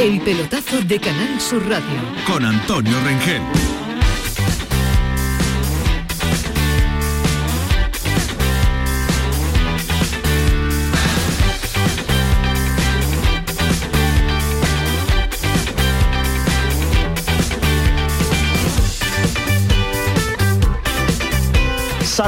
El pelotazo de Canal Sur Radio. Con Antonio Rengel.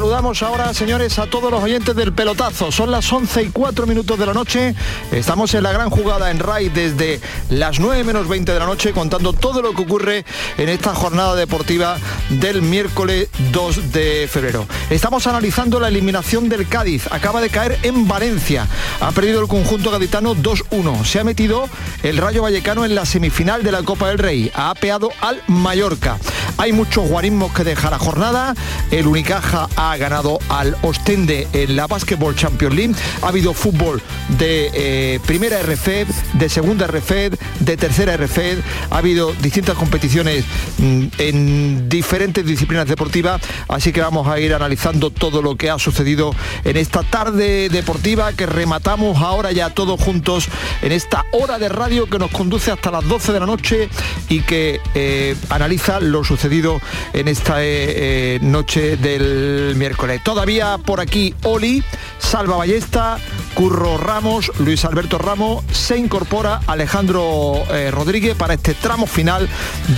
Saludamos ahora, señores, a todos los oyentes del pelotazo. Son las 11 y 4 minutos de la noche. Estamos en la gran jugada en RAI desde las 9 menos 20 de la noche contando todo lo que ocurre en esta jornada deportiva del miércoles 2 de febrero. Estamos analizando la eliminación del Cádiz. Acaba de caer en Valencia. Ha perdido el conjunto gaditano 2-1. Se ha metido el Rayo Vallecano en la semifinal de la Copa del Rey. Ha apeado al Mallorca. Hay muchos guarismos que deja la jornada. El Unicaja ha ganado al Ostende en la Basketball Champions League. Ha habido fútbol de eh, primera RFED, de segunda RFED, de tercera RFED. Ha habido distintas competiciones mm, en diferentes disciplinas deportivas. Así que vamos a ir analizando todo lo que ha sucedido en esta tarde deportiva que rematamos ahora ya todos juntos en esta hora de radio que nos conduce hasta las 12 de la noche y que eh, analiza lo sucedido en esta eh, noche del miércoles. Todavía por aquí Oli, Salva Ballesta, Curro Ramos, Luis Alberto Ramos, se incorpora Alejandro eh, Rodríguez para este tramo final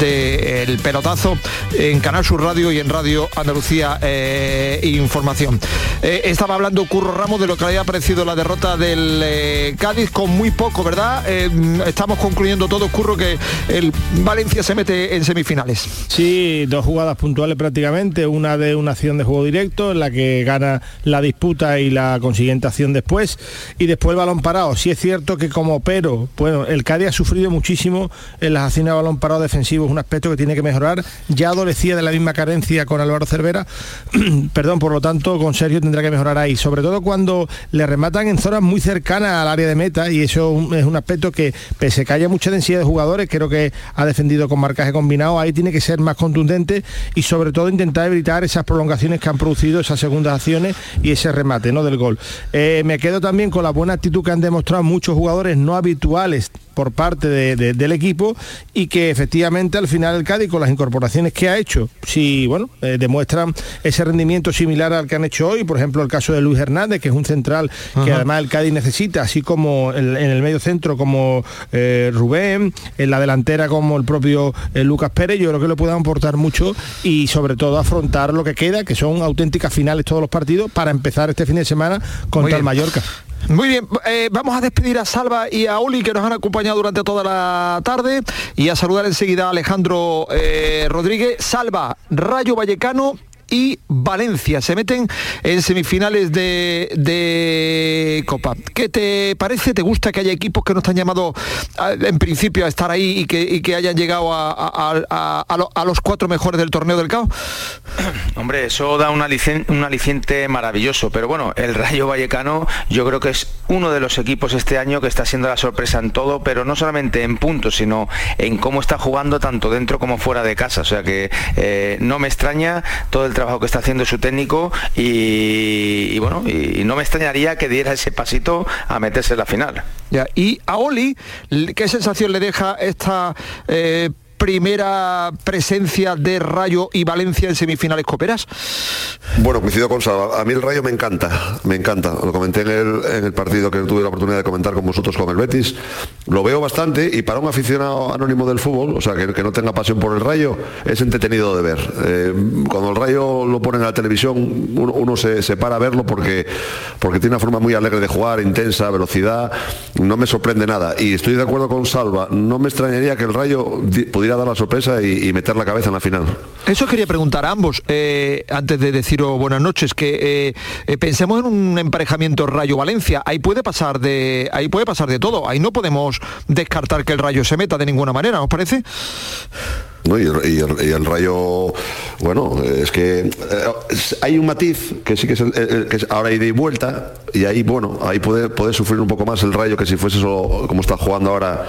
del pelotazo en Canal Sur Radio y en Radio Andalucía eh, Información. Eh, estaba hablando Curro Ramos de lo que había parecido la derrota del Cádiz con muy poco, ¿verdad? estamos concluyendo todo, Curro, que el Valencia se mete en semifinales. Sí, dos jugadas puntuales prácticamente, una de una acción de juego directo en la que gana la disputa y la consiguiente acción después y después el balón parado. Sí es cierto que como pero, bueno, el Cádiz ha sufrido muchísimo en las acciones de balón parado defensivo, es un aspecto que tiene que mejorar. Ya adolecía de la misma carencia con Álvaro Cervera, perdón, por lo tanto con Sergio tendrá que mejorar ahí, sobre todo cuando le rematan en zonas muy cercanas al área de meta y eso es un aspecto que pese a que haya mucha densidad de jugadores, creo que ha defendido con marcaje combinado, ahí tiene que ser más contundente y sobre todo intentar evitar esas prolongaciones que han producido esas segundas acciones y ese remate ¿no? del gol. Eh, me quedo también con la buena actitud que han demostrado muchos jugadores no habituales por parte del equipo y que efectivamente al final el Cádiz con las incorporaciones que ha hecho, si bueno, eh, demuestran ese rendimiento similar al que han hecho hoy, por ejemplo el caso de Luis Hernández, que es un central que además el Cádiz necesita, así como en el medio centro como eh, Rubén, en la delantera como el propio eh, Lucas Pérez, yo creo que le puedan aportar mucho y sobre todo afrontar lo que queda, que son auténticas finales todos los partidos, para empezar este fin de semana contra el Mallorca. Muy bien, eh, vamos a despedir a Salva y a Oli que nos han acompañado durante toda la tarde y a saludar enseguida a Alejandro eh, Rodríguez. Salva, Rayo Vallecano y Valencia. Se meten en semifinales de, Copa. ¿Qué te parece? ¿Te gusta que haya equipos que no están llamados en principio a estar ahí y que, hayan llegado a, los cuatro mejores del torneo del CAO? Hombre, eso da un aliciente, maravilloso, pero bueno, el Rayo Vallecano yo creo que es uno de los equipos este año que está siendo la sorpresa en todo, pero no solamente en puntos, sino en cómo está jugando tanto dentro como fuera de casa. O sea que eh, no me extraña todo el trabajo que está haciendo su técnico y, bueno, y no me extrañaría que diera ese pasito a meterse en la final. Ya, y a Oli, ¿qué sensación le deja esta eh, primera presencia de Rayo y Valencia en semifinales coperas? Bueno, coincido con Salva. A mí el Rayo me encanta, me encanta. Lo comenté en el, partido que tuve la oportunidad de comentar con vosotros con el Betis. Lo veo bastante y para un aficionado anónimo del fútbol, o sea, que, no tenga pasión por el Rayo, es entretenido de ver. Eh, cuando el Rayo lo ponen en la televisión, uno, se, para a verlo porque, porque tiene una forma muy alegre de jugar, intensa, velocidad. No me sorprende nada. Y estoy de acuerdo con Salva. No me extrañaría que el Rayo pudiera dar la sorpresa y, meter la cabeza en la final. Eso quería preguntar a ambos, eh, antes de deciros buenas noches, que eh, eh, pensemos en un emparejamiento Rayo-Valencia. Ahí puede pasar de. Ahí puede pasar de todo. Ahí no podemos descartar que el rayo se meta de ninguna manera, ¿os parece? Y, el, rayo, bueno, es que hay un matiz que sí que es, ahora hay de vuelta y ahí, bueno, ahí puede, puede sufrir un poco más el rayo que si fuese solo como está jugando ahora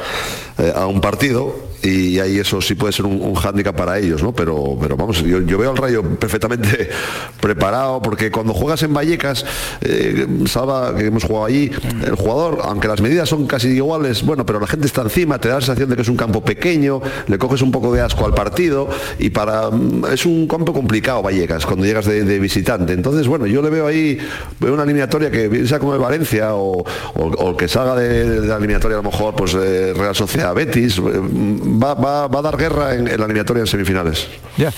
a un partido y ahí eso sí puede ser un, un hándicap para ellos, ¿no? Pero, pero vamos, yo, veo al Rayo perfectamente preparado, porque cuando juegas en Vallecas, eh, Salva, que hemos jugado allí, el jugador, aunque las medidas son casi iguales, bueno, pero la gente está encima, te da la sensación de que es un campo pequeño, le coges un poco de asco al partido, y para mm, es un campo complicado Vallecas cuando llegas de, visitante. Entonces, bueno, yo le veo ahí, veo una eliminatoria que sea como el Valencia o, o, que salga de, la eliminatoria a lo mejor pues eh, Real Sociedad Betis, eh, va, a dar guerra en, la eliminatoria en semifinales. Ya.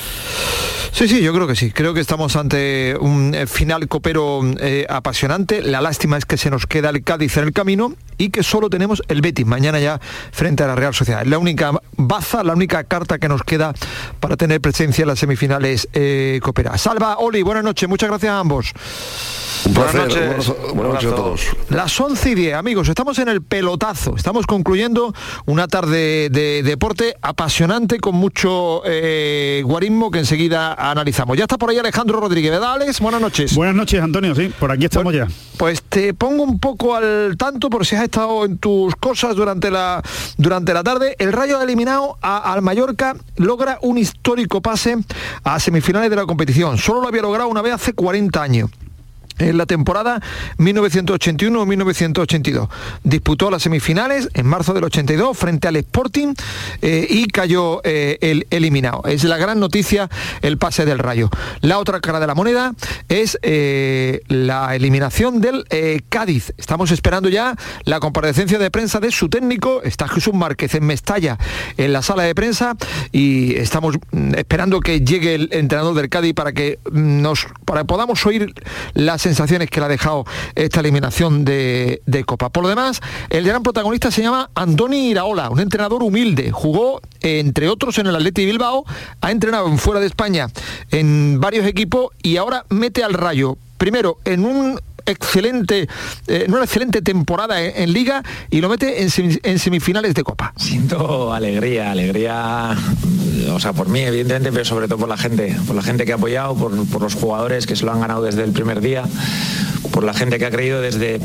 Sí, sí, yo creo que sí. Creo que estamos ante un eh, final copero eh, apasionante. La lástima es que se nos queda el Cádiz en el camino y que solo tenemos el Betis mañana ya frente a la Real Sociedad. Es la única baza, la única carta que nos queda para tener presencia en las semifinales eh, copera. Salva, Oli, buenas noches. Muchas gracias a ambos. buenas noches. Buenas, noches a todos. Las 11 y 10, amigos, estamos en el pelotazo. Estamos concluyendo una tarde de deporte apasionante con mucho guarismo que enseguida analizamos. Ya está por ahí Alejandro Rodríguez, ¿verdad, Alex? Buenas noches. Buenas noches, Antonio, sí, por aquí estamos ya. Pues te pongo un poco al tanto por si has estado en tus cosas durante la, durante la tarde. El Rayo ha eliminado al Mallorca, logra un histórico pase a semifinales de la competición. Solo lo había logrado una vez hace 40 años en la temporada 1981-1982. Disputó las semifinales en marzo del 82 frente al Sporting eh, y cayó eh, el eliminado. Es la gran noticia el pase del Rayo. La otra cara de la moneda es eh, la eliminación del Cádiz. Estamos esperando ya la comparecencia de prensa de su técnico. Está Jesús Márquez en Mestalla en la sala de prensa y estamos mm, esperando que llegue el entrenador del Cádiz para que nos para que podamos oír las sensaciones que le ha dejado esta eliminación de, Copa. Por lo demás, el gran protagonista se llama Andoni Iraola, un entrenador humilde. Jugó, entre otros, en el Atleti Bilbao, ha entrenado en fuera de España en varios equipos y ahora mete al rayo primero en un excelente, eh, una excelente temporada en, Liga y lo mete en, semifinales de Copa. Siento alegría, alegría, o sea, por mí evidentemente, pero sobre todo por la gente, por la gente que ha apoyado, por, los jugadores que se lo han ganado desde el primer día, por la gente que ha creído desde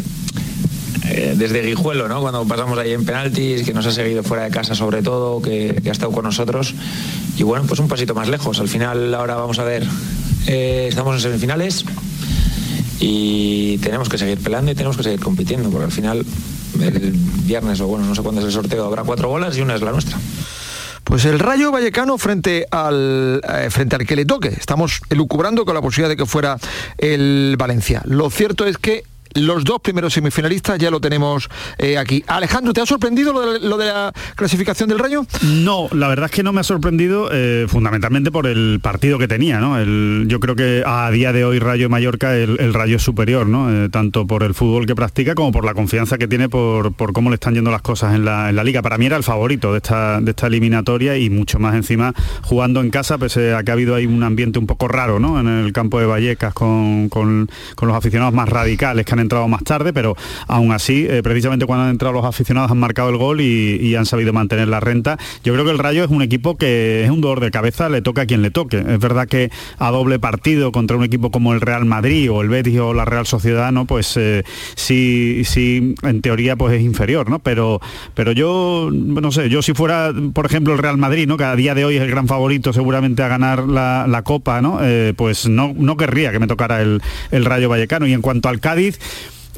eh, desde Guijuelo, ¿no? cuando pasamos ahí en penaltis, que nos ha seguido fuera de casa sobre todo, que, ha estado con nosotros. Y bueno, pues un pasito más lejos. Al final ahora vamos a ver, eh, estamos en semifinales, y tenemos que seguir pelando y tenemos que seguir compitiendo, porque al final el viernes o bueno, no sé cuándo es el sorteo, habrá cuatro bolas y una es la nuestra. Pues el Rayo Vallecano frente al, eh, frente al que le toque. Estamos elucubrando con la posibilidad de que fuera el Valencia. Lo cierto es que los dos primeros semifinalistas ya lo tenemos eh, aquí. Alejandro, ¿te ha sorprendido lo de, la clasificación del Rayo? No, la verdad es que no me ha sorprendido eh, fundamentalmente por el partido que tenía. ¿no? yo creo que a día de hoy Rayo Mallorca el, Rayo es superior, ¿no? Eh, tanto por el fútbol que practica como por la confianza que tiene por, cómo le están yendo las cosas en la, liga. Para mí era el favorito de esta, de esta eliminatoria y mucho más encima jugando en casa, pese a que ha habido ahí un ambiente un poco raro ¿no? en el campo de Vallecas con, con los aficionados más radicales que han entrado más tarde, pero aún así, eh, precisamente cuando han entrado los aficionados han marcado el gol y, han sabido mantener la renta. Yo creo que el Rayo es un equipo que es un dolor de cabeza, le toca a quien le toque. Es verdad que a doble partido contra un equipo como el Real Madrid o el Betis o la Real Sociedad, ¿no? Pues eh, sí, sí, en teoría pues es inferior, ¿no? Pero, pero yo, no sé, yo si fuera, por ejemplo, el Real Madrid, ¿no? Que a día de hoy es el gran favorito seguramente a ganar la, Copa, ¿no? Eh, pues no, no querría que me tocara el, el Rayo Vallecano. Y en cuanto al Cádiz,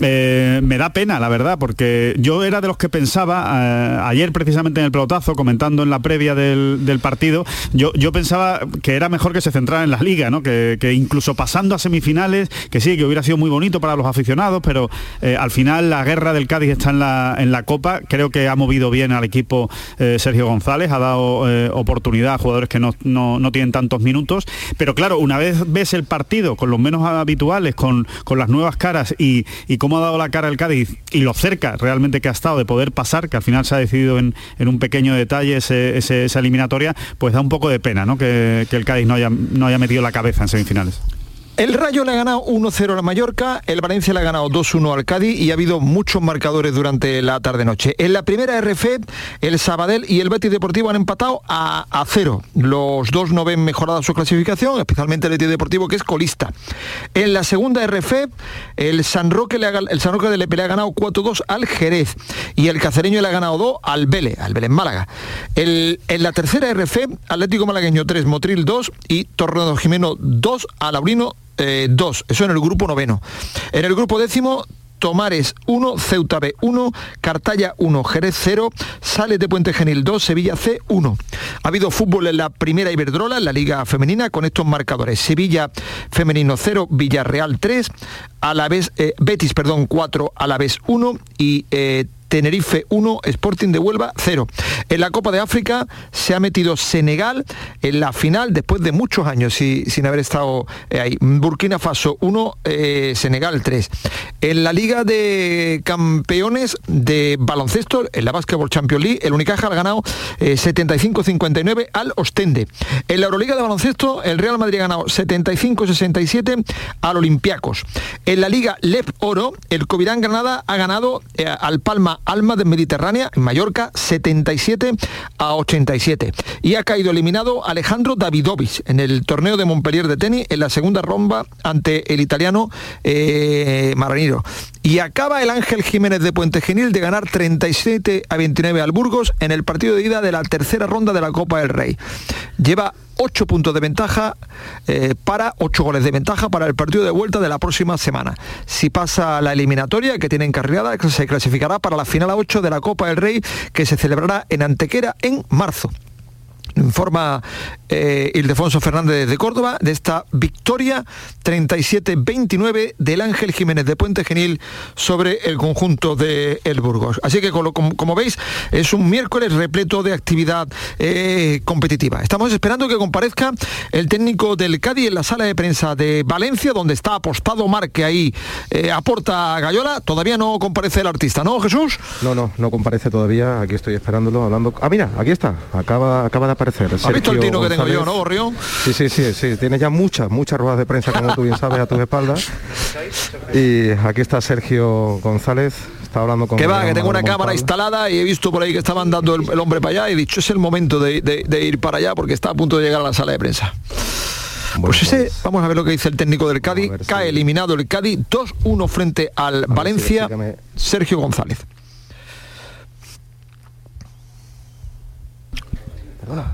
eh, me da pena, la verdad, porque yo era de los que pensaba, eh, ayer precisamente en el pelotazo, comentando en la previa del, partido, yo, yo, pensaba que era mejor que se centrara en la liga, ¿no? que, incluso pasando a semifinales, que sí, que hubiera sido muy bonito para los aficionados, pero eh, al final la guerra del Cádiz está en la, en la Copa, creo que ha movido bien al equipo Sergio González, ha dado oportunidad a jugadores que no, no, tienen tantos minutos, pero claro, una vez ves el partido con los menos habituales, con, con las nuevas caras y, y cómo ha dado la cara el Cádiz y lo cerca realmente que ha estado de poder pasar, que al final se ha decidido en, un pequeño detalle esa eliminatoria, pues da un poco de pena ¿no? que, el Cádiz no haya, no haya metido la cabeza en semifinales. El Rayo le ha ganado 1-0 a Mallorca, el Valencia le ha ganado 2-1 al Cádiz y ha habido muchos marcadores durante la tarde-noche. En la primera RF, el Sabadell y el Betis Deportivo han empatado a, a cero. Los dos no ven mejorada su clasificación, especialmente el Betis Deportivo, que es colista. En la segunda RF, el San Roque, le ha, de Lepe le ha ganado 4-2 al Jerez y el Cacereño le ha ganado 2 al Vélez, al Vélez Málaga. En la tercera RF, Atlético Malagueño 3, Motril 2 y Torredo Jimeno 2 a Laurino 2. Eh, eso en el grupo noveno. En el grupo décimo, Tomares 1, Ceuta B 1, Cartaya 1, Jerez 0, Sales de Puente Genil 2, Sevilla C 1. Ha habido fútbol en la primera Iberdrola, en la Liga Femenina, con estos marcadores. Sevilla Femenino 0, Villarreal 3, a la vez, eh, Betis, perdón, 4, a la vez 1 y eh, Tenerife 1, Sporting de Huelva 0. En la Copa de África se ha metido Senegal en la final después de muchos años sin haber estado eh, ahí. Burkina Faso 1, eh, Senegal 3. En la Liga de Campeones de Baloncesto, en la Basketball Champions League, el Unicaja ha ganado 75-59 eh, al Ostende. En la Euroliga de Baloncesto, el Real Madrid ha ganado 75-67 al Olympiacos. En la Liga LEP Oro, el Covirán Granada ha ganado al Palma Alma de Mediterránea, en Mallorca, 77 a 87. Y ha caído eliminado Alejandro Davidovich en el torneo de Montpellier de tenis en la segunda romba ante el italiano eh. Y acaba el Ángel Jiménez de Puente Genil de ganar 37 a 29 al Burgos en el partido de ida de la tercera ronda de la Copa del Rey. Lleva 8 puntos de ventaja eh, para 8 goles de ventaja para el partido de vuelta de la próxima semana. Si pasa la eliminatoria que tiene encarrilada, se clasificará para la final a 8 de la Copa del Rey que se celebrará en Antequera en marzo informa eh, Ildefonso Fernández de Córdoba de esta victoria 37-29 del Ángel Jiménez de Puente Genil sobre el conjunto de El Burgos. Así que como, veis es un miércoles repleto de actividad eh, competitiva. Estamos esperando que comparezca el técnico del Cádiz en la sala de prensa de Valencia donde está apostado Marque ahí eh, aporta Gallola. Todavía no comparece el artista, ¿no Jesús? No, no, no comparece todavía. Aquí estoy esperándolo hablando. Ah, mira, aquí está. Acaba, acaba de ¿Has visto el tino que tengo yo, no, Gorrión? Sí, sí, sí, sí. Tiene ya muchas, muchas ruedas de prensa, como tú bien sabes, a tus espaldas. Y aquí está Sergio González, está hablando con... Que va, que tengo una cámara instalada y he visto por ahí que estaban dando el, hombre para allá y he dicho, es el momento de, ir para allá porque está a punto de llegar a la sala de prensa. pues ese, pues, vamos a ver lo que dice el técnico del Cádiz. Cae eliminado el Cádiz 2-1 frente al Valencia, Sergio González. Perdona.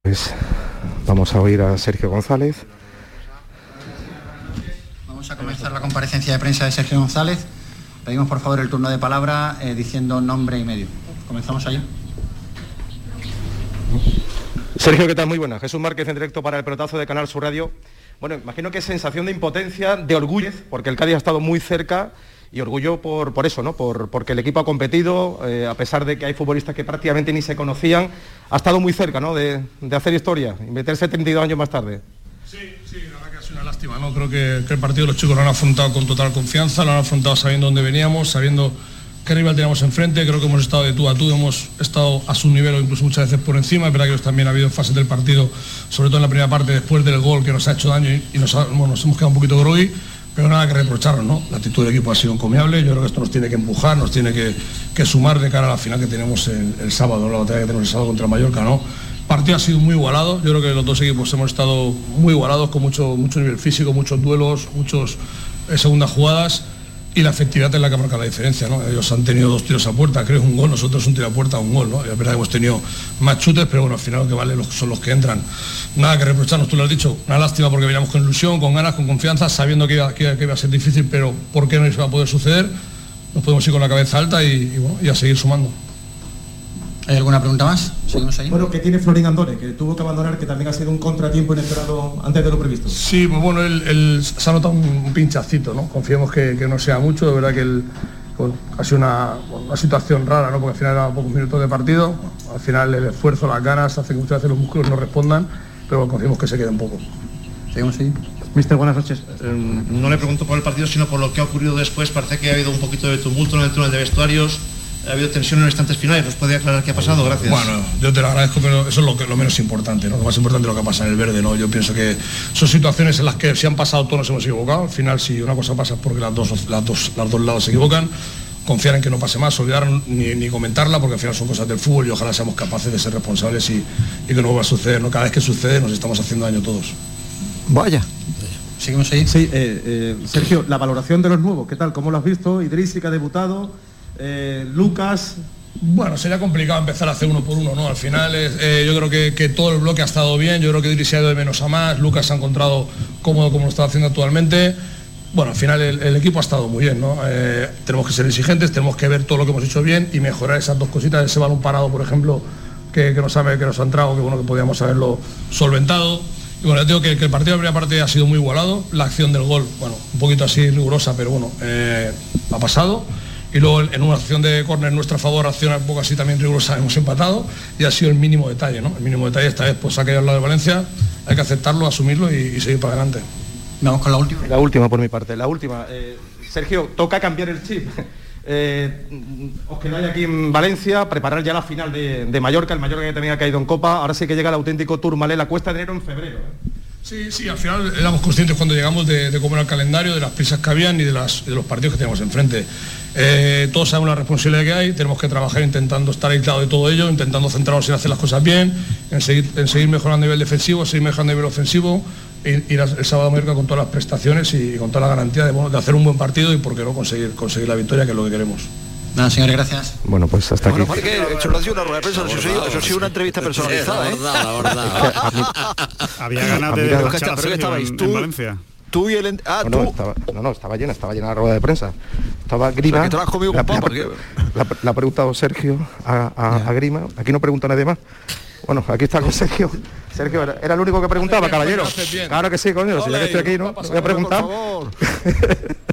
Pues vamos a oír a Sergio González. Vamos a comenzar la comparecencia de prensa de Sergio González. Pedimos por favor el turno de palabra eh, diciendo nombre y medio. Comenzamos ahí. Sergio, ¿qué tal? Muy buena. Jesús Márquez en directo para el pelotazo de Canal Sur Radio. Bueno, imagino que sensación de impotencia, de orgullo, porque el Cádiz ha estado muy cerca y orgullo por, por eso, ¿no? Por, porque el equipo ha competido, eh, a pesar de que hay futbolistas que prácticamente ni se conocían, ha estado muy cerca ¿no? de, hacer historia y meterse 32 años más tarde. Sí, sí, la verdad que ha sido una lástima, ¿no? Creo que, el partido los chicos lo han afrontado con total confianza, lo han afrontado sabiendo dónde veníamos, sabiendo qué rival teníamos enfrente, creo que hemos estado de tú a tú, hemos estado a su nivel o incluso muchas veces por encima, es verdad que también ha habido fases del partido, sobre todo en la primera parte, después del gol que nos ha hecho daño y, nos, nos hemos quedado un poquito groggy pero nada que reprocharnos, ¿no? La actitud del equipo ha sido encomiable, yo creo que esto nos tiene que empujar, nos tiene que, sumar de cara a la final que tenemos el, sábado, la batalla que tenemos el sábado contra Mallorca, ¿no? El partido ha sido muy igualado, yo creo que los dos equipos hemos estado muy igualados, con mucho, mucho nivel físico, muchos duelos, muchos eh, segundas jugadas y la efectividad es la que marca la diferencia, ¿no? Ellos han tenido dos tiros a puerta, creo un gol, nosotros un tiro a puerta, un gol, ¿no? Es verdad que hemos tenido más chutes, pero bueno, al final lo que vale son los que entran. Nada que reprocharnos, tú lo has dicho, una lástima porque veníamos con ilusión, con ganas, con confianza, sabiendo que iba, que, iba a ser difícil, pero ¿por qué no iba a poder suceder? Nos podemos ir con la cabeza alta y, bueno, y a seguir sumando. ¿Hay alguna pregunta más? Seguimos ahí. Bueno, ¿qué tiene Florín Andore? Que tuvo que abandonar, que también ha sido un contratiempo inesperado antes de lo previsto. Sí, pues bueno, él, se ha notado un pinchacito, ¿no? Confiemos que, no sea mucho, de verdad que él ha sido una, situación rara, ¿no? Porque al final era pocos minutos de partido, al final el esfuerzo, las ganas, hace que muchas veces los músculos no respondan, pero confiemos que se quede un poco. Seguimos ahí. Mister, buenas noches. Em, no le pregunto por el partido, sino por lo que ha ocurrido después. Parece que ha habido un poquito de tumulto en el túnel de vestuarios Ha habido tensión en los instantes finales. ¿Nos puede aclarar qué ha pasado? Gracias. Bueno, yo te lo agradezco, pero eso es lo, que, lo menos importante, ¿no? Lo más importante es lo que pasa en el verde, ¿no? Yo pienso que son situaciones en las que si han pasado todos nos hemos equivocado. Al final, si una cosa pasa es porque las dos, las dos, los dos lados se equivocan. Confiar en que no pase más, olvidar ni, ni, comentarla, porque al final son cosas del fútbol y ojalá seamos capaces de ser responsables y, y que no vuelva a suceder. ¿no? Cada vez que sucede nos estamos haciendo daño todos. Vaya. Seguimos ahí. Sí, eh, eh, Sergio, la valoración de los nuevos, ¿qué tal? ¿Cómo lo has visto? Idrisi que ha debutado, eh, Lucas. Bueno, sería complicado empezar a hacer uno por uno, ¿no? Al final eh, yo creo que, todo el bloque ha estado bien, yo creo que Idrisi ha ido de menos a más, Lucas se ha encontrado cómodo como lo está haciendo actualmente. Bueno, al final el, equipo ha estado muy bien, ¿no? Eh, tenemos que ser exigentes, tenemos que ver todo lo que hemos hecho bien y mejorar esas dos cositas, ese balón parado, por ejemplo, que, que nos, ha, que nos ha entrado, que bueno, que podíamos haberlo solventado. Y bueno, yo digo que, el partido de la primera parte ha sido muy igualado, la acción del gol, bueno, un poquito así rigurosa, pero bueno, ha pasado. Y luego en una acción de córner en nuestra favor, acción un poco así también rigurosa, hemos empatado y ha sido el mínimo detalle, ¿no? El mínimo detalle esta vez pues ha caído al lado de Valencia, hay que aceptarlo, asumirlo y, y seguir para adelante. Vamos con la última. La última por mi parte, la última. Eh, Sergio, toca cambiar el chip. Eh, os quedáis aquí en Valencia, preparar ya la final de, de, Mallorca, el Mallorca que tenía caído en Copa, ahora sí que llega el auténtico Tourmalet, la cuesta de enero en febrero. ¿eh? Sí, sí, al final éramos conscientes cuando llegamos de, cómo era el calendario, de las prisas que habían y de, los partidos que teníamos enfrente. Eh, todos sabemos la responsabilidad que hay, tenemos que trabajar intentando estar aislados de todo ello, intentando centrarnos en hacer las cosas bien, en seguir, mejorando a nivel defensivo, seguir mejorando a nivel ofensivo, ir el sábado a Mallorca con todas las prestaciones y, con toda la garantía de, de, hacer un buen partido y por qué no conseguir, conseguir la victoria, que es lo que queremos. Nada, señores, gracias. Bueno, pues hasta bueno, aquí. Porque eso lo ha sido una rueda de prensa, eso, sí, eso sí una entrevista personalizada. ¿eh? Había ganas de que estabais tú, en Valencia. Tú y el ah, no, tú. No, estaba, no, no, estaba llena, estaba llena la rueda de prensa. Estaba Grima. O sea, que te la, poco, la, la, la, ha preguntado Sergio a, a, a, Grima. Aquí no pregunta nadie más. Bueno, aquí está con Sergio. Sergio era, era el único que preguntaba, caballero. Claro que sí, coño. Si ya que estoy aquí, ¿no? Voy a preguntar.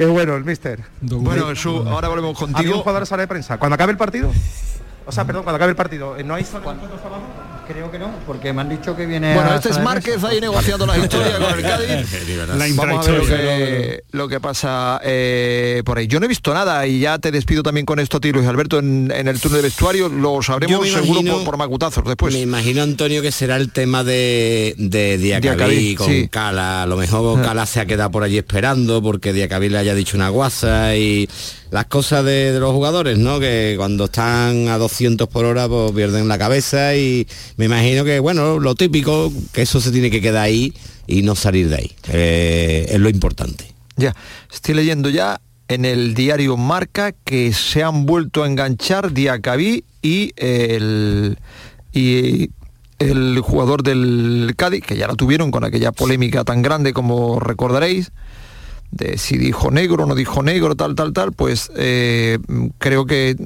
Qué bueno el mister. Bueno, Jesús, ahora volvemos contigo. ¿Había un jugador de sala de prensa? Cuando acabe el partido. O sea, perdón, cuando acabe el partido. ¿No hay fotos abajo? Creo que no, porque me han dicho que viene. Bueno, este es Márquez ahí negociando la historia con el Cádiz. La Vamos a ver lo que, lo que pasa eh, por ahí. Yo no he visto nada y ya te despido también con esto, tío Luis Alberto, en, en el turno de vestuario. Lo sabremos seguro por, por, macutazos después. Me imagino, Antonio, que será el tema de, de Diacabí con sí. Cala. A lo mejor Cala se ha quedado por allí esperando porque Diacabí le haya dicho una guasa y las cosas de, los jugadores, ¿no? Que cuando están a 200 por hora pues pierden la cabeza y me imagino que, bueno, lo típico, que eso se tiene que quedar ahí y no salir de ahí. Eh, es lo importante. Ya, estoy leyendo ya en el diario Marca que se han vuelto a enganchar Diacabí y el... Y el jugador del Cádiz, que ya la tuvieron con aquella polémica tan grande como recordaréis, de si dijo negro o no dijo negro, tal, tal, tal, pues eh, creo que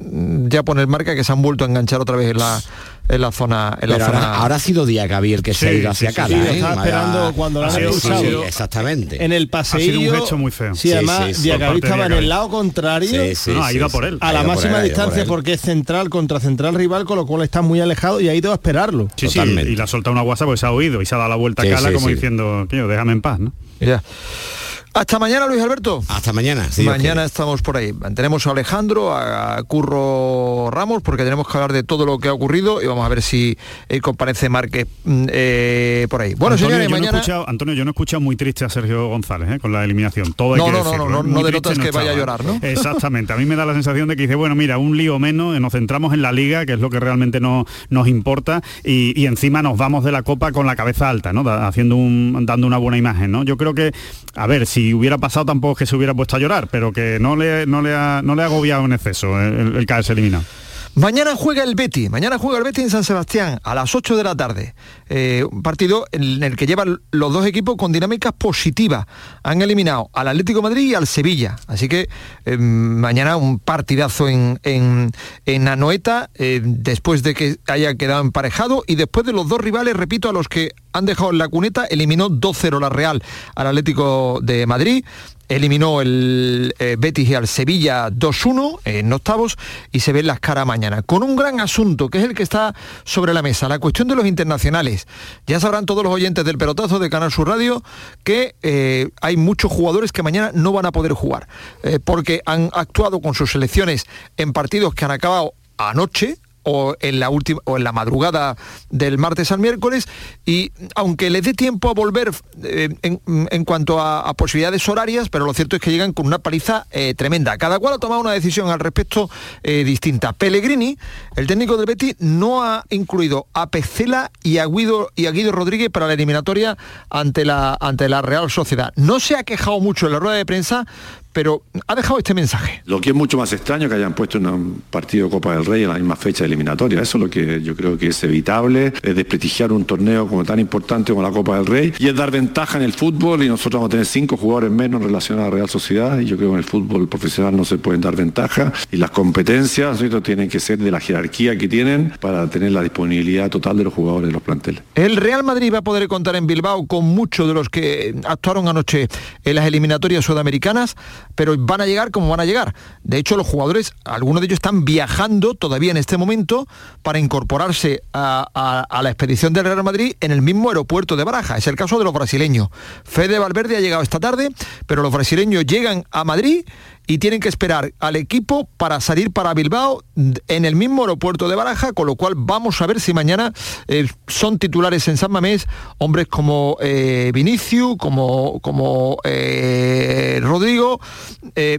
ya pone el marca que se han vuelto a enganchar otra vez en la, en la zona. En la ahora, zona... ahora, ha sido Diacabí el que sí, se ha ido hacia sí, Cala. Sí, ¿eh? estaba esperando cuando lo han expulsado. exactamente. En el paseo. Ha sido un gesto muy feo. Sí, además Diacabí estaba en el lado contrario. no, ha ido por él. A la máxima él, distancia porque es central contra central rival, con lo cual está muy alejado y ha ido a esperarlo. Sí, Totalmente. sí, y le ha soltado una guasa porque se ha oído y se ha dado la vuelta a Cala como diciendo, déjame en paz, ¿no? Ya. Hasta mañana, Luis Alberto. Hasta mañana. Sí, mañana estamos por ahí. Tenemos a Alejandro, a Curro Ramos, porque tenemos que hablar de todo lo que ha ocurrido y vamos a ver si eh, comparece Márquez eh, por ahí. Bueno, Antonio, señores, yo mañana... No escuchado, Antonio, yo no he escuchado muy triste a Sergio González eh, con la eliminación. Todo hay no, que no, decirlo, no, no, no, no denotas que vaya a llorar, ¿no? Exactamente. A mí me da la sensación de que dice, bueno, mira, un lío menos, nos centramos en la liga, que es lo que realmente no, nos importa, y, y encima nos vamos de la copa con la cabeza alta, ¿no? Da, haciendo un, dando una buena imagen, ¿no? Yo creo que, a ver, si hubiera pasado tampoco que se hubiera puesto a llorar, pero que no le, no le, ha, no le ha agobiado en exceso el, el caerse eliminado. Mañana juega el Betty, mañana juega el Betty en San Sebastián a las 8 de la tarde. Eh, un partido en el que llevan los dos equipos con dinámicas positivas. Han eliminado al Atlético Madrid y al Sevilla. Así que eh, mañana un partidazo en, en, en Anoeta, eh, después de que haya quedado emparejado y después de los dos rivales, repito, a los que han dejado en la cuneta, eliminó 2-0 la Real al Atlético de Madrid, eliminó el eh, Betis y al Sevilla 2-1 en octavos y se ven las caras mañana. Con un gran asunto que es el que está sobre la mesa, la cuestión de los internacionales. Ya sabrán todos los oyentes del pelotazo de Canal Sur Radio que eh, hay muchos jugadores que mañana no van a poder jugar eh, porque han actuado con sus selecciones en partidos que han acabado anoche, o en la última o en la madrugada del martes al miércoles y aunque les dé tiempo a volver eh, en, cuanto a, posibilidades horarias, pero lo cierto es que llegan con una paliza eh, tremenda. Cada cual ha tomado una decisión al respecto eh, distinta. Pellegrini, el técnico del Betis, no ha incluido a Pecela y a Guido, y a Guido Rodríguez para la eliminatoria ante la, ante la Real Sociedad. No se ha quejado mucho en la rueda de prensa, pero ha dejado este mensaje. Lo que es mucho más extraño que hayan puesto un partido de Copa del Rey en la misma fecha eliminatoria. Eso es lo que yo creo que es evitable, es desprestigiar un torneo como tan importante como la Copa del Rey y es dar ventaja en el fútbol y nosotros vamos a tener cinco jugadores menos en relación a la Real Sociedad y yo creo que en el fútbol profesional no se pueden dar ventaja y las competencias tienen que ser de la jerarquía que tienen para tener la disponibilidad total de los jugadores de los planteles. El Real Madrid va a poder contar en Bilbao con muchos de los que actuaron anoche en las eliminatorias sudamericanas pero van a llegar como van a llegar. De hecho, los jugadores, algunos de ellos están viajando todavía en este momento para incorporarse a, la expedición del Real Madrid en el mismo aeropuerto de Baraja. Es el caso de los brasileños. Fede Valverde ha llegado esta tarde, pero los brasileños llegan a Madrid y tienen que esperar al equipo para salir para Bilbao en el mismo aeropuerto de Baraja, con lo cual vamos a ver si mañana eh, son titulares en San Mamés hombres como eh, Vinicius, como, como eh, Rodrigo.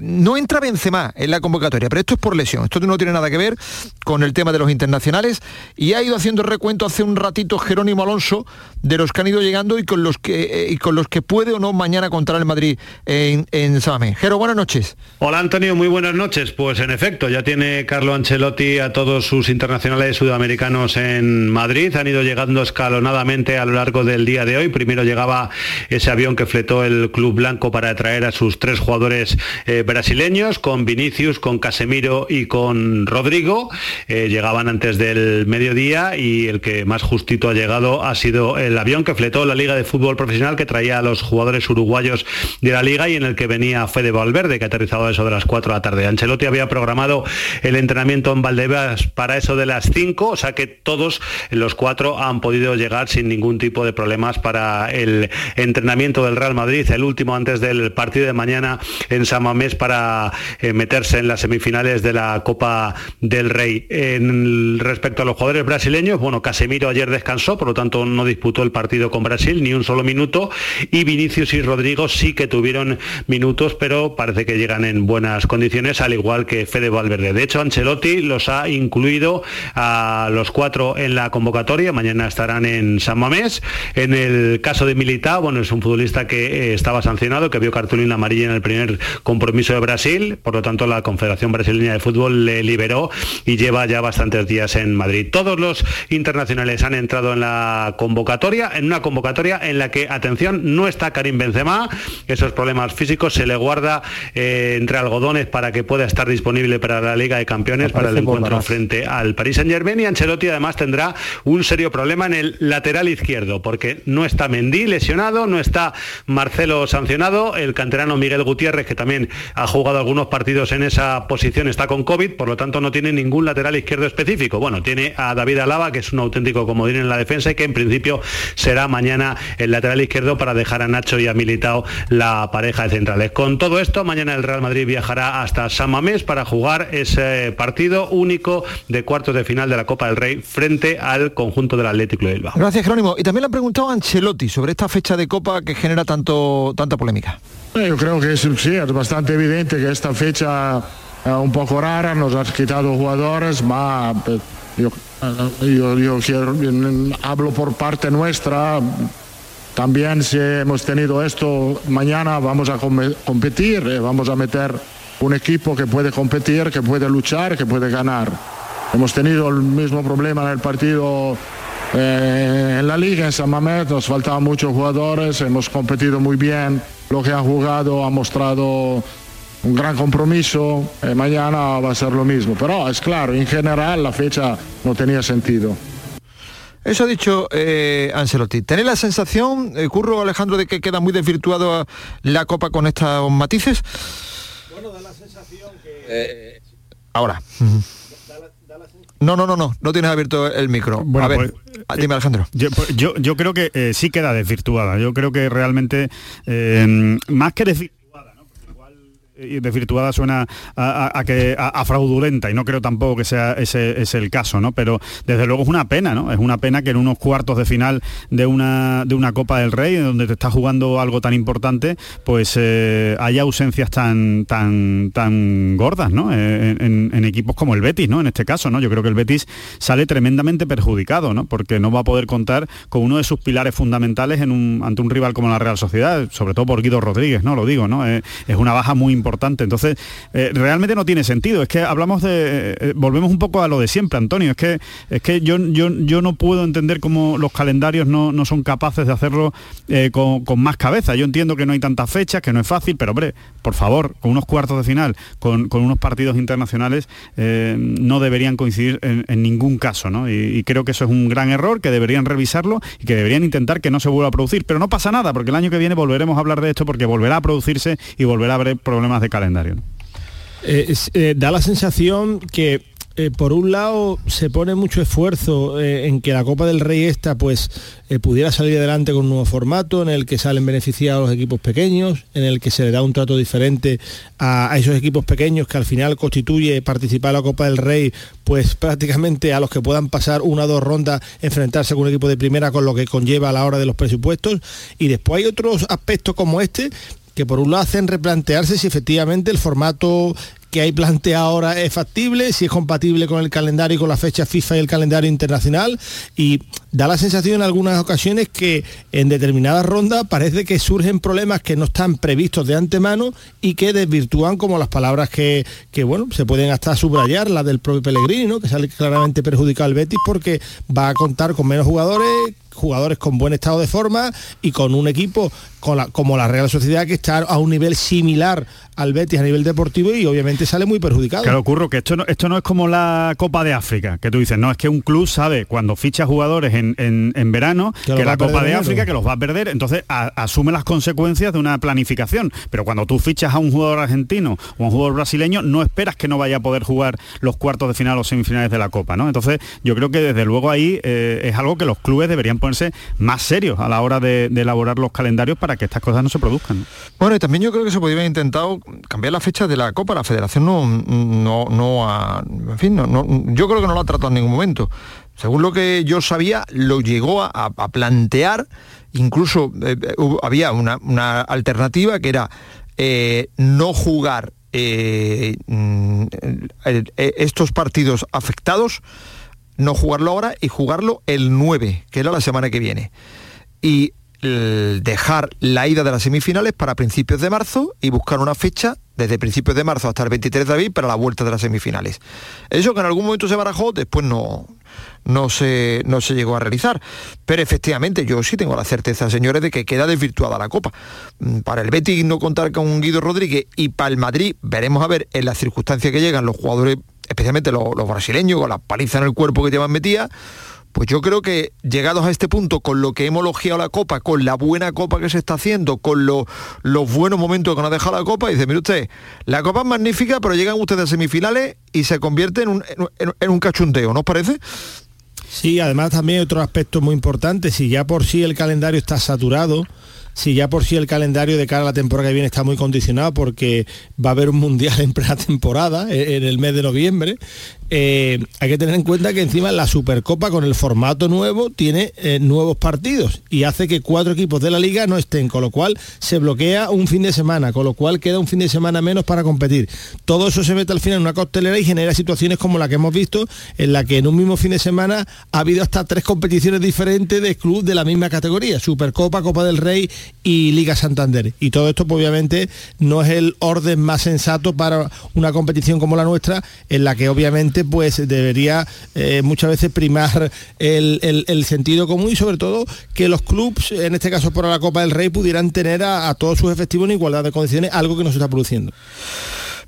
no entra Benzema en la convocatoria, pero esto es por lesión, esto no tiene nada que ver con el tema de los internacionales y ha ido haciendo recuento hace un ratito Jerónimo Alonso de los que han ido llegando y con los que, y con los que puede o no mañana contar el Madrid en, en San Mamés. Jero, buenas noches. Hola Antonio, muy buenas noches. Pues en efecto, ya tiene Carlo Ancelotti a todos sus internacionales sudamericanos en Madrid. Han ido llegando escalonadamente a lo largo del día de hoy. Primero llegaba ese avión que fletó el Club Blanco para traer a sus tres jugadores eh, brasileños, con Vinicius, con Casemiro y con Rodrigo. Eh, llegaban antes del mediodía y el que más justito ha llegado ha sido el avión que fletó la Liga de Fútbol Profesional que traía a los jugadores uruguayos de la liga y en el que venía Fede Valverde, que ha aterrizado eso de las 4 de la tarde. Ancelotti había programado el entrenamiento en Valdebebas para eso de las 5, o sea que todos los cuatro han podido llegar sin ningún tipo de problemas para el entrenamiento del Real Madrid, el último antes del partido de mañana en San Mamés para eh, meterse en las semifinales de la Copa del Rey. En, respecto a los jugadores brasileños, bueno, Casemiro ayer descansó, por lo tanto no disputó el partido con Brasil ni un solo minuto y Vinicius y Rodrigo sí que tuvieron minutos, pero parece que llegan en buenas condiciones, al igual que Fede Valverde. De hecho, Ancelotti los ha incluido a los cuatro en la convocatoria. Mañana estarán en San Mamés. En el caso de Militao, bueno, es un futbolista que eh, estaba sancionado, que vio cartulina amarilla en el primer compromiso de Brasil. Por lo tanto, la Confederación Brasileña de Fútbol le liberó y lleva ya bastantes días en Madrid. Todos los internacionales han entrado en la convocatoria, en una convocatoria en la que, atención, no está Karim Benzema. Esos problemas físicos se le guarda en entre algodones para que pueda estar disponible para la Liga de Campeones, para el encuentro frente al Paris Saint Germain. Y Ancelotti además tendrá un serio problema en el lateral izquierdo, porque no está Mendy lesionado, no está Marcelo sancionado, el canterano Miguel Gutiérrez, que también ha jugado algunos partidos en esa posición, está con COVID, por lo tanto no tiene ningún lateral izquierdo específico. Bueno, tiene a David Alaba, que es un auténtico comodín en la defensa y que en principio será mañana el lateral izquierdo para dejar a Nacho y a Militao la pareja de centrales. Con todo esto, mañana el Real Madrid viajará hasta San Mamés para jugar ese partido único de cuartos de final de la Copa del Rey frente al conjunto del Atlético de Bilbao. Gracias, Jerónimo. Y también le han preguntado a Ancelotti sobre esta fecha de Copa que genera tanto tanta polémica. Eh, yo creo que es, sí, es bastante evidente que esta fecha es un poco rara, nos ha quitado jugadores, pero yo, yo, yo quiero, hablo por parte nuestra, también si hemos tenido esto, mañana vamos a competir, eh, vamos a meter un equipo que puede competir, que puede luchar, que puede ganar. Hemos tenido el mismo problema en el partido eh, en la liga en San Mamés, nos faltaban muchos jugadores, hemos competido muy bien, lo que ha jugado ha mostrado un gran compromiso, eh, mañana va a ser lo mismo, pero es claro, en general la fecha no tenía sentido. Eso ha dicho eh, Ancelotti. ¿Tenéis la sensación, eh, Curro Alejandro, de que queda muy desvirtuado la Copa con estos matices? Bueno, da la sensación que... Eh, ahora. No, no, no, no, no tienes abierto el micro. Bueno, a ver, pues, ah, dime Alejandro. Pues, yo, yo, creo que sí queda desvirtuada. Yo creo que realmente, más que decir desvirtuada suena a, que a, fraudulenta y no creo tampoco que sea ese, es el caso, ¿no? Pero desde luego es una pena, ¿no? Es una pena que en unos cuartos de final de una, de una Copa del Rey, donde te está jugando algo tan importante, pues eh, haya ausencias tan, tan, tan gordas, ¿no? Eh, en, equipos como el Betis, ¿no? En este caso, ¿no? Yo creo que el Betis sale tremendamente perjudicado, ¿no? Porque no va a poder contar con uno de sus pilares fundamentales en un, ante un rival como la Real Sociedad, sobre todo por Guido Rodríguez, ¿no? Lo digo, ¿no? Eh, es una baja muy importante Entonces, eh, realmente no tiene sentido. Es que hablamos de. Eh, volvemos un poco a lo de siempre, Antonio. Es que, es que yo, yo, yo no puedo entender cómo los calendarios no, son capaces de hacerlo eh, con, más cabeza. Yo entiendo que no hay tantas fechas, que no es fácil, pero hombre, por favor, con unos cuartos de final, con, unos partidos internacionales, no deberían coincidir en, ningún caso, ¿no? Y, creo que eso es un gran error, que deberían revisarlo y que deberían intentar que no se vuelva a producir. Pero no pasa nada, porque el año que viene volveremos a hablar de esto, porque volverá a producirse y volverá a haber problemas de calendario. Eh, eh, da la sensación que eh, por un lado se pone mucho esfuerzo en que la Copa del Rey esta pues pudiera salir adelante con un nuevo formato en el que salen beneficiados los equipos pequeños, en el que se le da un trato diferente a, esos equipos pequeños que al final constituye participar en la Copa del Rey pues prácticamente a los que puedan pasar una o dos rondas enfrentarse con un equipo de primera con lo que conlleva a la hora de los presupuestos y después hay otros aspectos como este que por un lado hacen replantearse si efectivamente el formato que hay planteado ahora es factible, si es compatible con el calendario y con la fecha FIFA y el calendario internacional y da la sensación en algunas ocasiones que en determinadas rondas parece que surgen problemas que no están previstos de antemano y que desvirtúan como las palabras que, que bueno, se pueden hasta subrayar, la del propio Pellegrini, que sale claramente perjudicado al Betis porque va a contar con menos jugadores jugadores con buen estado de forma y con un equipo como la Real Sociedad que está a un nivel similar al Betis a nivel deportivo y obviamente sale muy perjudicado. Claro, ocurre que esto no, esto no es como la Copa de África, que tú dices, no, es que un club sabe cuando ficha jugadores en, en, verano que, la Copa de África, que los va a perder, entonces asume las consecuencias de una planificación. Pero cuando tú fichas a un jugador argentino o a un jugador brasileño, no esperas que no vaya a poder jugar los cuartos de final o semifinales de la Copa, ¿no? Entonces yo creo que desde luego ahí eh, es algo que los clubes deberían ponerse más serios a la hora de, elaborar los calendarios para que estas cosas no se produzcan. Bueno, y también yo creo que se podría haber intentado cambiar la fecha de la Copa. La Federación no, no, no ha, en fin, no, yo creo que no lo ha tratado en ningún momento. Según lo que yo sabía, lo llegó a, plantear, incluso eh, eh, había una, alternativa que era eh, no jugar mm, estos partidos afectados, no jugarlo ahora y jugarlo el 9, que era la semana que viene. Y dejar la ida de las semifinales para principios de marzo y buscar una fecha desde principios de marzo hasta el 23 de abril para la vuelta de las semifinales. Eso que en algún momento se barajó, después no, no, se, no se llegó a realizar. Pero efectivamente yo sí tengo la certeza, señores, de que queda desvirtuada la Copa. Mm, para el Betis no contar con Guido Rodríguez y para el Madrid veremos a ver en las circunstancias que llegan los jugadores, especialmente los, los brasileños, con la paliza en el cuerpo que llevan metida pues yo creo que llegados a este punto, con lo que hemos elogiado la Copa, con la buena Copa que se está haciendo, con los buenos momentos que nos ha dejado la Copa, dice, mire usted, la Copa es magnífica, pero llegan ustedes a semifinales y se convierte en un, en un cachunteo, ¿no os parece? Sí, además también otro aspecto muy importante, si ya por sí el calendario está saturado, si ya por sí el calendario de cara a la temporada que viene está muy condicionado porque va a haber un mundial en plena temporada, en el mes de noviembre, eh, hay que tener en cuenta que encima la Supercopa con el formato nuevo tiene eh, nuevos partidos y hace que cuatro equipos de la liga no estén, con lo cual se bloquea un fin de semana, con lo cual queda un fin de semana menos para competir. Todo eso se mete al final en una costelera y genera situaciones como la que hemos visto, en la que en un mismo fin de semana ha habido hasta tres competiciones diferentes de club de la misma categoría, Supercopa, Copa del Rey y Liga Santander. Y todo esto pues, obviamente no es el orden más sensato para una competición como la nuestra, en la que obviamente pues debería eh, muchas veces primar el, sentido común y sobre todo que los clubes, en este caso por la Copa del Rey, pudieran tener a, todos sus efectivos en igualdad de condiciones, algo que no se está produciendo.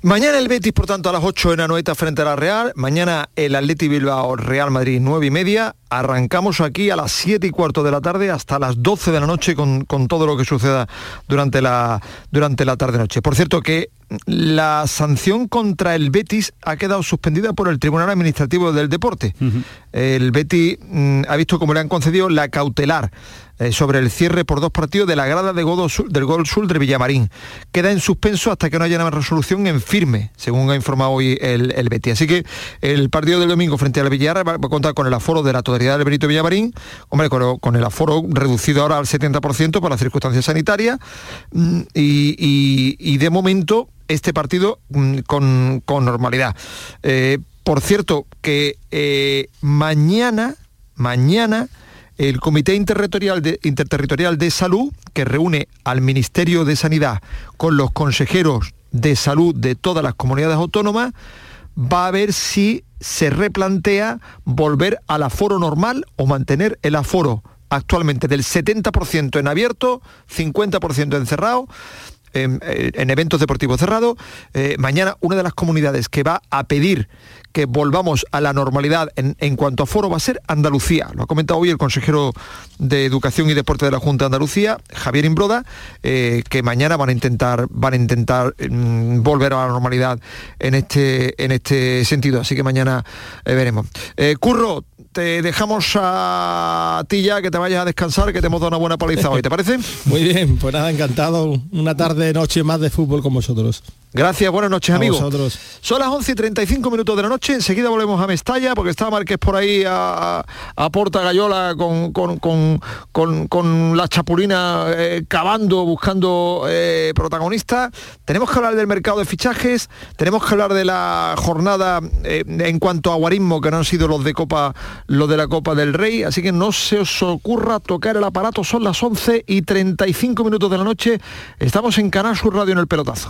Mañana el Betis, por tanto, a las 8 en Anoeta frente a la Real. Mañana el Atleti Bilbao Real Madrid 9 y media. arrancamos aquí a las 7 y cuarto de la tarde hasta las 12 de la noche con, todo lo que suceda durante la, durante la tarde-noche. Por cierto que la sanción contra el Betis ha quedado suspendida por el Tribunal Administrativo del Deporte. El Betis mm, ha visto cómo le han concedido la cautelar eh, sobre el cierre por dos partidos de la grada de del Gol Sur de Villamarín. Queda en suspenso hasta que no haya una resolución en firme, según ha informado hoy el, el. Así que el partido del domingo frente al Villarreal va, a contar con el aforo de la totalidad del Benito Villamarín, hombre, con, el aforo reducido ahora al 70% por las circunstancias sanitarias mm, y, de momento este partido mm, con, normalidad. Eh, por cierto, que eh, mañana, mañana el Comité Interterritorial de, Salud, que reúne al Ministerio de Sanidad con los consejeros de salud de todas las comunidades autónomas, va a ver si se replantea volver al aforo normal o mantener el aforo actualmente del 70% en abierto, 50% en cerrado, en, eventos deportivos cerrados. Eh, mañana una de las comunidades que va a pedir que volvamos a la normalidad en, cuanto a foro va a ser Andalucía. Lo ha comentado hoy el consejero de Educación y Deporte de la Junta de Andalucía, Javier Imbroda, eh, que mañana van a intentar, van a intentar mm, volver a la normalidad en este, en este sentido. Así que mañana eh, veremos. Eh, Curro, te dejamos a ti ya que te vayas a descansar, que te hemos dado una buena paliza hoy, ¿te parece? Muy bien, pues nada, encantado. Una tarde, noche más de fútbol con vosotros. Gracias, buenas noches amigos. Son las 11 y 35 minutos de la noche, enseguida volvemos a Mestalla porque está Márquez por ahí a, Porta Gallola con, con, la chapulina eh, cavando, buscando eh, protagonistas. Tenemos que hablar del mercado de fichajes, tenemos que hablar de la jornada eh, en cuanto a guarismo que no han sido los de Copa, los de la Copa del Rey, así que no se os ocurra tocar el aparato, son las 11 y 35 minutos de la noche, estamos en Canal Sur Radio en el pelotazo.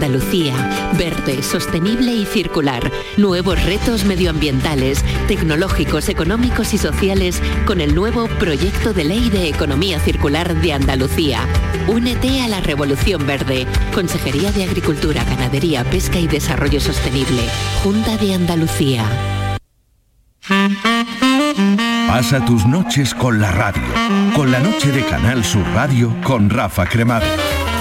Andalucía, verde, sostenible y circular. Nuevos retos medioambientales, tecnológicos, económicos y sociales con el nuevo proyecto de ley de economía circular de Andalucía. Únete a la Revolución Verde. Consejería de Agricultura, Ganadería, Pesca y Desarrollo Sostenible. Junta de Andalucía. Pasa tus noches con la radio, con la noche de Canal Sur Radio con Rafa Cremades.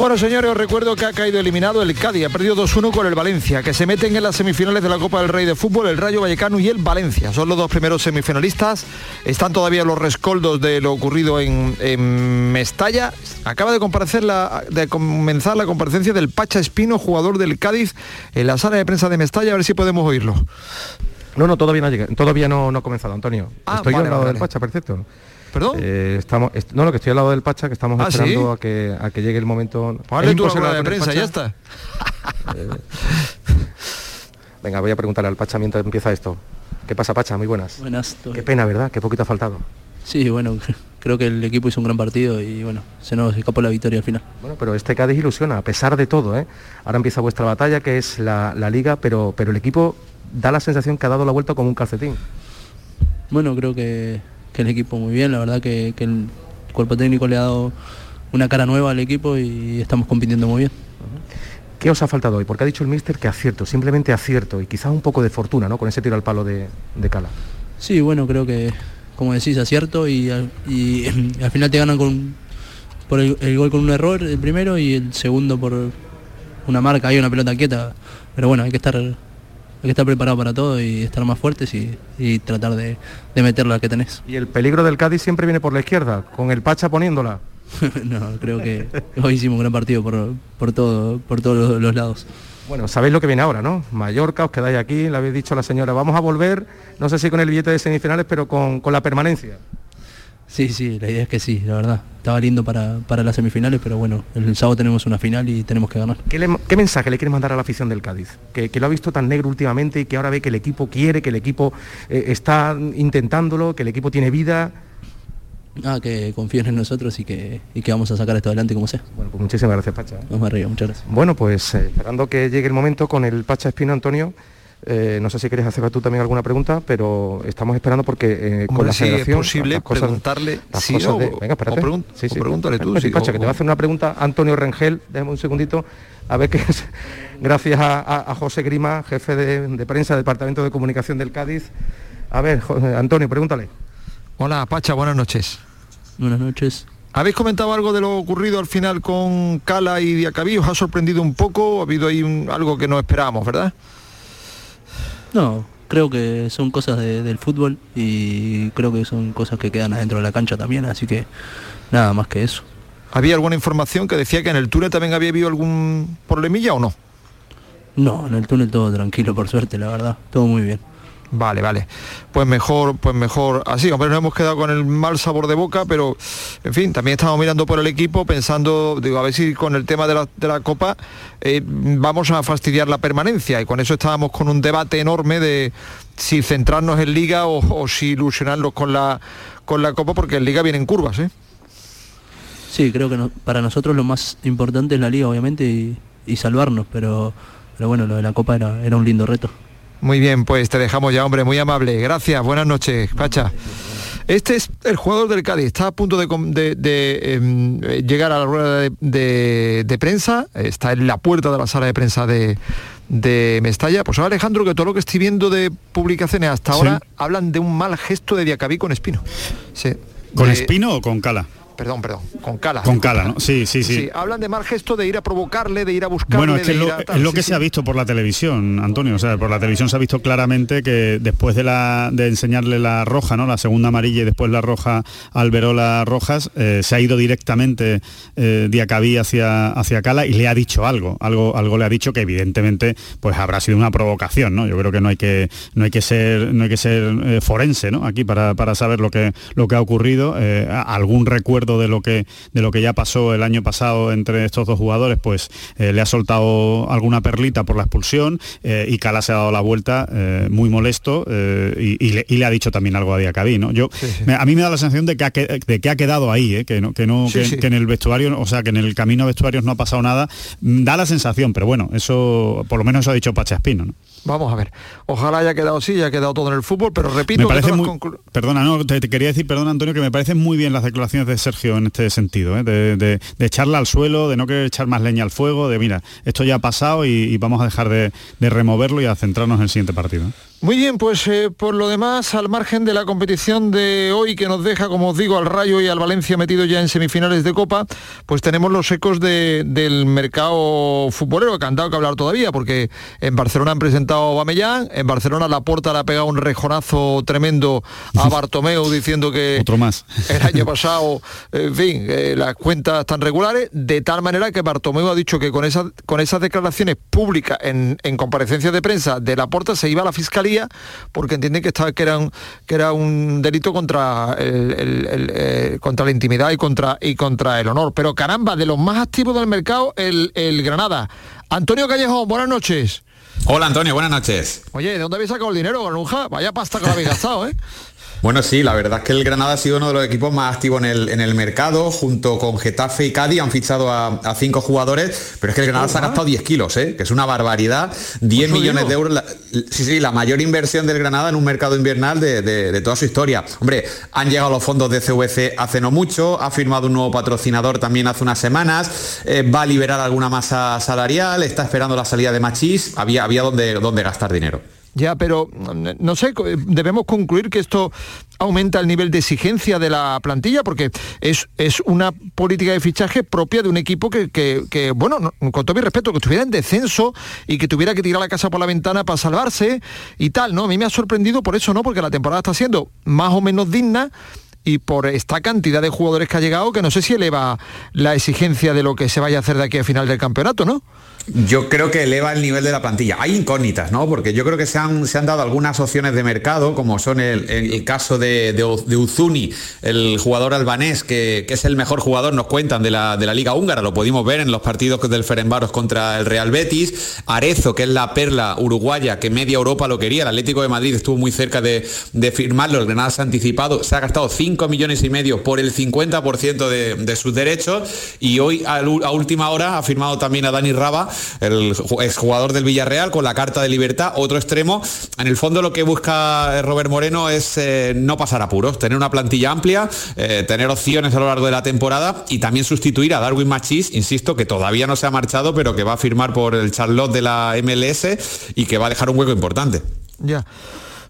Bueno, señores, os recuerdo que ha caído eliminado el Cádiz, ha perdido 2-1 con el Valencia, que se meten en las semifinales de la Copa del Rey de Fútbol, el Rayo Vallecano y el Valencia. Son los dos primeros semifinalistas. Están todavía los rescoldos de lo ocurrido en, en Mestalla. Acaba de, comparecer la, de comenzar la comparecencia del Pacha Espino, jugador del Cádiz, en la sala de prensa de Mestalla, a ver si podemos oírlo. No, no, todavía no ha llegado, todavía no, no ha comenzado, Antonio. Ah, Estoy vale, vale, del vale. Pacha, perfecto. ¿Perdón? Eh, estamos, est- no, no, que estoy al lado del Pacha, que estamos Ah, esperando ¿sí? a, que, a que llegue el momento. Hazle ¿Es tú la de prensa, ya está. Eh, Venga, voy a preguntarle al Pacha mientras empieza esto. ¿Qué pasa, Pacha? Muy buenas. Buenas. todo Qué pena, ¿verdad? Qué poquito ha faltado. Sí, bueno, creo que el equipo hizo un gran partido y bueno, se nos escapó la victoria al final. Bueno, pero este Cádiz ilusiona, a pesar de todo, ¿eh? Ahora empieza vuestra batalla, que es la, la liga, pero, pero el equipo da la sensación que ha dado la vuelta como un calcetín. Bueno, creo que, que el equipo muy bien, la verdad que, que el cuerpo técnico le ha dado una cara nueva al equipo y estamos compitiendo muy bien. ¿Qué os ha faltado hoy? Porque ha dicho el míster que acierto, simplemente acierto y quizás un poco de fortuna, ¿no? Con ese tiro al palo de, de Cala. Sí, bueno, creo que, como decís, acierto y, al- y al final te ganan con, por el, el gol con un error, el primero, y el segundo por una marca, hay una pelota quieta. Pero bueno, hay que estar, hay que estar preparado para todo y estar más fuertes y, y tratar de, de meter la que tenés. Y el peligro del Cádiz siempre viene por la izquierda, con el Pacha poniéndola. no, creo que hoy hicimos un gran partido por, por, todo, por todos los, los lados. Bueno, sabéis lo que viene ahora, ¿no? Mallorca, os quedáis aquí, le habéis dicho a la señora, vamos a volver, no sé si con el billete de semifinales, pero con, con la permanencia. Sí, sí, la idea es que sí, la verdad. Estaba lindo para, para las semifinales, pero bueno, el sábado tenemos una final y tenemos que ganar. ¿Qué, le- qué mensaje le quieres mandar a la afición del Cádiz? Que, que lo ha visto tan negro últimamente y que ahora ve que el equipo quiere, que el equipo eh, está intentándolo, que el equipo tiene vida. Ah, que confíen en nosotros y que, y que vamos a sacar esto adelante como sea. Bueno, pues muchísimas gracias, Pacha. Vamos arriba, muchas gracias. Bueno, pues eh, esperando que llegue el momento con el Pacha Espino, Antonio. Eh, no sé si quieres hacer tú también alguna pregunta, pero estamos esperando porque eh, con Hombre, la si es posible cosas- preguntarle sí, de- Venga, espérate. o pregun- o pregúntale tú, Sí, sí, Pacha, o- que te va a hacer una pregunta Antonio Rengel, déjame un segundito, a ver qué es. Gracias a, a- a José Grima, jefe de, de prensa del Departamento de Comunicación del Cádiz. A ver, Jo- Antonio, pregúntale. Hola, Pacha, buenas noches. Buenas noches. ¿Habéis comentado algo de lo ocurrido al final con Cala y Diacabí? ¿Os ha sorprendido un poco? ¿Ha habido ahí un- algo que no esperábamos, verdad? No, creo que son cosas de- del fútbol y creo que son cosas que quedan adentro de la cancha también, así que nada más que eso. ¿Había alguna información que decía que en el túnel también había habido algún problemilla o no? No, en el túnel todo tranquilo, por suerte, la verdad. Todo muy bien. Vale, vale. Pues mejor, pues mejor así. Hombre, nos hemos quedado con el mal sabor de boca, pero en fin, también estamos mirando por el equipo, pensando, digo, a ver si con el tema de la, de la Copa eh, vamos a fastidiar la permanencia. Y con eso estábamos con un debate enorme de si centrarnos en Liga o, si ilusionarnos con la con la Copa, porque en Liga vienen curvas, ¿eh? Sí, creo que para nosotros lo más importante es la liga, obviamente, y, y salvarnos, pero, pero bueno, lo de la Copa era, era un lindo reto. Muy bien, pues te dejamos ya, hombre, muy amable. Gracias, buenas noches, Pacha. Este es el jugador del Cádiz, está a punto de, com- de- de, em, eh, llegar a la rueda de, prensa, está en la puerta de la sala de prensa de, de Mestalla. Pues ahora Alejandro, que todo lo que estoy viendo de publicaciones hasta ahora hablan de un mal gesto de Diacabí con Espino. Sí, ¿Con Espino o con Cala? Perdón, perdón, con Cala. Con Cala, ¿no? Sí, sí, sí. Sí, hablan de mal gesto de ir a provocarle, de ir a buscarle, Bueno, es que de es ir lo, a tal. es lo Sí, que sí. se ha visto por la televisión, Antonio. O sea, por la televisión se ha visto claramente que después de la de enseñarle la roja, ¿no? La segunda amarilla y después la roja al Verola Rojas, eh, se ha ido directamente eh, Diacabí hacia, hacia Cala y le ha dicho algo. Algo, algo le ha dicho que evidentemente pues habrá sido una provocación, ¿no? Yo creo que no hay que, no hay que ser, no hay que ser eh, forense, ¿no? Aquí para, para saber lo que, lo que ha ocurrido. Eh, algún recuerdo de lo que de lo que ya pasó el año pasado entre estos dos jugadores, pues eh, le ha soltado alguna perlita por la expulsión eh, y Cala se ha dado la vuelta eh, muy molesto eh, y, y le, y le ha dicho también algo a Diacabí, ¿no? Yo, a mí me da la sensación de que ha, que- de que ha quedado ahí, que no, que, no Sí, que, que en el vestuario, o sea, que en el camino a vestuarios no ha pasado nada. Mm, Da la sensación, pero bueno, eso por lo menos eso ha dicho Pachaspino, ¿no? Vamos a ver. Ojalá haya quedado así, haya quedado todo en el fútbol, pero repito Me que parece las muy, perdona, no, te, te quería decir, perdona Antonio, que me parecen muy bien las declaraciones de Sergio en este sentido, ¿eh? de, echarla al suelo, de no querer echar más leña al fuego, de mira, esto ya ha pasado y, y vamos a dejar de, de removerlo y a centrarnos en el siguiente partido. Muy bien, pues eh, por lo demás, al margen de la competición de hoy que nos deja, como os digo, al Rayo y al Valencia metido ya en semifinales de Copa, pues tenemos los ecos del mercado futbolero, que han dado que hablar todavía, porque en Barcelona han presentado a Bamellán, en Barcelona la Porta le ha pegado un rejonazo tremendo a Bartomeu diciendo que Otro más. el año pasado, en fin, eh, las cuentas están regulares, de tal manera que Bartomeu ha dicho que con, esas con esas declaraciones públicas en, en comparecencias de prensa de la Porta se iba a la Fiscalía porque entienden que, estaba, que, era, un, que era un delito contra, el, el, el, eh, contra la intimidad y contra, y contra el honor. Pero caramba, de los más activos del mercado, el, el Granada. Antonio Callejón, buenas noches. Hola Antonio, buenas noches. Oye, ¿de dónde habéis sacado el dinero, Granuja? Vaya pasta que lo habéis gastado, ¿eh? Bueno, sí, la verdad es que el Granada ha sido uno de los equipos más activos en el, en el mercado, junto con Getafe y Cádiz han fichado a, a cinco jugadores, pero es que el Granada se ha gastado 10 kilos, ¿eh? que es una barbaridad, 10 millones de euros, la, sí, sí, la mayor inversión del Granada en un mercado invernal de, de, de, toda su historia. Hombre, han llegado los fondos de CVC hace no mucho, ha firmado un nuevo patrocinador también hace unas semanas, eh, va a liberar alguna masa salarial, está esperando la salida de Machís, había, había donde, donde gastar dinero. Ya, pero no sé, debemos concluir que esto aumenta el nivel de exigencia de la plantilla porque es, es una política de fichaje propia de un equipo que, que, bueno, no, con todo mi respeto, que estuviera en descenso y que tuviera que tirar la casa por la ventana para salvarse y tal, ¿no? A mí me ha sorprendido por eso, ¿no? Porque la temporada está siendo más o menos digna y por esta cantidad de jugadores que ha llegado que no sé si eleva la exigencia de lo que se vaya a hacer de aquí a final del campeonato, ¿no? Yo creo que eleva el nivel de la plantilla. Hay incógnitas, ¿no? Porque yo creo que se han, se han dado algunas opciones de mercado, como son el, el, caso de, de, de, Uzuni, el jugador albanés, que, que, es el mejor jugador, nos cuentan, de la, de la Liga Húngara. Lo pudimos ver en los partidos del Ferenbaros contra el Real Betis. Arezo, que es la perla uruguaya, que media Europa lo quería. El Atlético de Madrid estuvo muy cerca de, de firmarlo. El Granada se ha anticipado. Se ha gastado 5 millones y medio por el 50% de, de sus derechos. Y hoy, a, a última hora, ha firmado también a Dani Raba el exjugador del Villarreal con la carta de libertad, otro extremo. En el fondo lo que busca Robert Moreno es eh, no pasar apuros, tener una plantilla amplia, eh, tener opciones a lo largo de la temporada y también sustituir a Darwin Machís, insisto, que todavía no se ha marchado, pero que va a firmar por el Charlotte de la MLS y que va a dejar un hueco importante. Ya.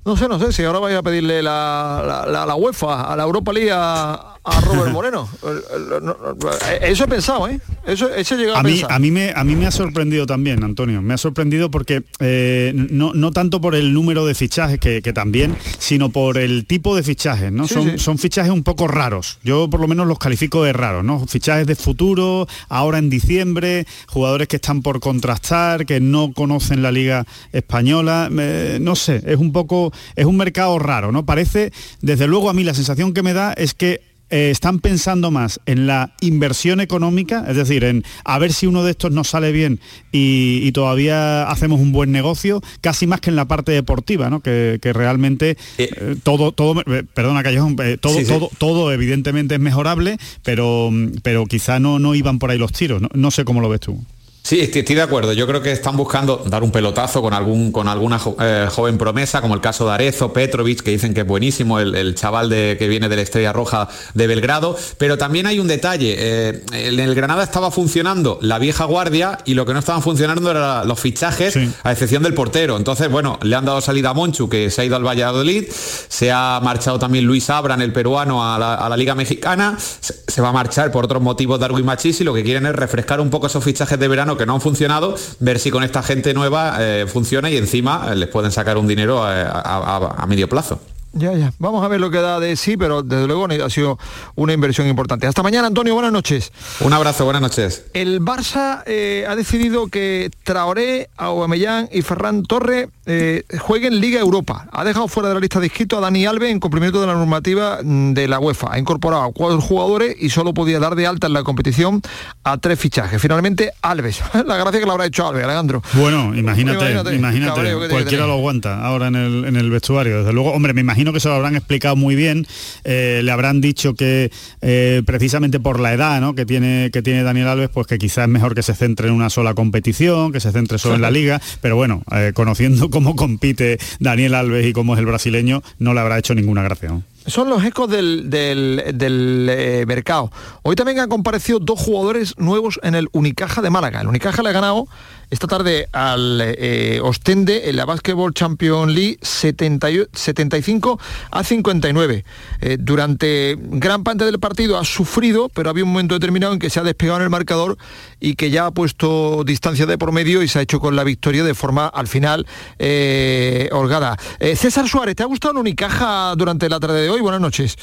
No sé, no sé si ahora vais a pedirle la, la, la, la UEFA, a la Europa League, a, a Robert Moreno. Eso he pensado, ¿eh? Eso, eso he a, a, mí, pensar. a mí me a mí me ha sorprendido también, Antonio. Me ha sorprendido porque eh, no, no tanto por el número de fichajes que, que, también, sino por el tipo de fichajes, ¿no? Sí, son, sí. son fichajes un poco raros. Yo por lo menos los califico de raros, ¿no? Fichajes de futuro, ahora en diciembre, jugadores que están por contrastar, que no conocen la liga española, eh, no sé, es un poco es un mercado raro, ¿no? Parece, desde luego a mí la sensación que me da es que eh, están pensando más en la inversión económica, es decir, en a ver si uno de estos nos sale bien y, y todavía hacemos un buen negocio, casi más que en la parte deportiva, ¿no? Que, que realmente eh, todo, todo, eh, perdona Callejón, todo, sí, sí. todo, todo evidentemente es mejorable, pero, pero quizá no, no iban por ahí los tiros. No, no sé cómo lo ves tú. Sí, estoy, estoy, de acuerdo. Yo creo que están buscando dar un pelotazo con algún con alguna eh, joven promesa, como el caso de Arezo, Petrovic, que dicen que es buenísimo, el, el chaval de, que viene de la Estrella Roja de Belgrado. Pero también hay un detalle. Eh, en el Granada estaba funcionando la vieja guardia y lo que no estaban funcionando eran los fichajes, sí. a excepción del portero. Entonces, bueno, le han dado salida a Monchu, que se ha ido al Valladolid. Se ha marchado también Luis Abran, el peruano, a la, a la Liga Mexicana. Se, se, va a marchar por otros motivos Darwin Machís y lo que quieren es refrescar un poco esos fichajes de verano que no han funcionado, ver si con esta gente nueva eh, funciona y encima eh, les pueden sacar un dinero a, a, a, a medio plazo. Ya, ya. Vamos a ver lo que da de sí, pero desde luego ha sido una inversión importante. Hasta mañana, Antonio. Buenas noches. Un abrazo, buenas noches. El Barça eh, ha decidido que Traoré, Aubameyang y Ferran Torre eh, jueguen Liga Europa. Ha dejado fuera de la lista de inscritos a Dani Alves en cumplimiento de la normativa mm, de la UEFA. Ha incorporado a cuatro jugadores y solo podía dar de alta en la competición a tres fichajes. Finalmente, Alves. la gracia que le habrá hecho Alves, Alejandro. Bueno, imagínate, imagínate, imagínate cabreo, cualquiera lo aguanta ahora en el, en el vestuario. Desde luego, hombre, me imagino que se lo habrán explicado muy bien, eh, le habrán dicho que eh, precisamente por la edad ¿no? que, tiene, que tiene Daniel Alves, pues que quizás es mejor que se centre en una sola competición, que se centre solo en la liga, pero bueno, conociendo cómo compite Daniel Alves y cómo es el brasileño, no le habrá hecho ninguna gracia. son los ecos del eh, mercado. Hoy también han comparecido dos jugadores nuevos en el Unicaja de Málaga. El Unicaja le ha ganado esta tarde al eh, Ostende en la Basketball Champions League 75 a 59. Eh, durante gran parte del partido ha sufrido, pero había un momento determinado en que se ha despegado en el marcador y que ya ha puesto distancia de por medio y se ha hecho con la victoria de forma al final eh, holgada. César Suárez, ¿te ha gustado la Unicaja durante la tarde de hoy? Buenas noches.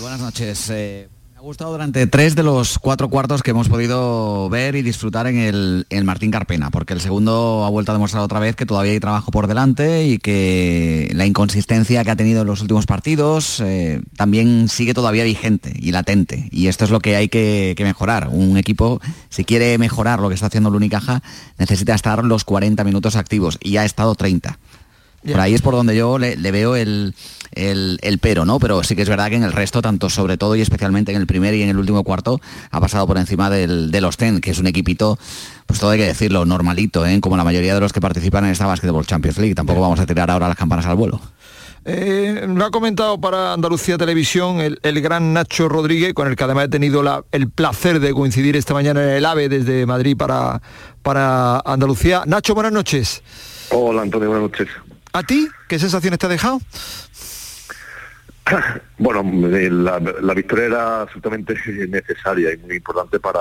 Buenas noches. Ha gustado durante tres de los cuatro cuartos que hemos podido ver y disfrutar en el, Martín Carpena, porque el segundo ha vuelto a demostrar otra vez que todavía hay trabajo por delante y que la inconsistencia que ha tenido en los últimos partidos eh, también sigue todavía vigente y latente. Y esto es lo que hay que, mejorar. Un equipo, si quiere mejorar lo que está haciendo el Unicaja, necesita estar los 40 minutos activos y ha estado 30. Por ahí es por donde yo le, veo el, pero, ¿no? Pero sí que es verdad que en el resto, tanto sobre todo y especialmente en el primer y en el último cuarto, ha pasado por encima del, de los TEN, que es un equipito, pues todo hay que decirlo, normalito, ¿eh? como la mayoría de los que participan en esta Basketball Champions League. Tampoco vamos a tirar ahora las campanas al vuelo. Eh, lo ha comentado para Andalucía Televisión el, gran Nacho Rodríguez, con el que además he tenido el placer de coincidir esta mañana en el AVE desde Madrid para, para Andalucía. Nacho, buenas noches. Hola Antonio, buenas noches. ¿A ti? ¿Qué sensaciones te ha dejado? Bueno, eh, la, victoria era absolutamente necesaria y muy importante para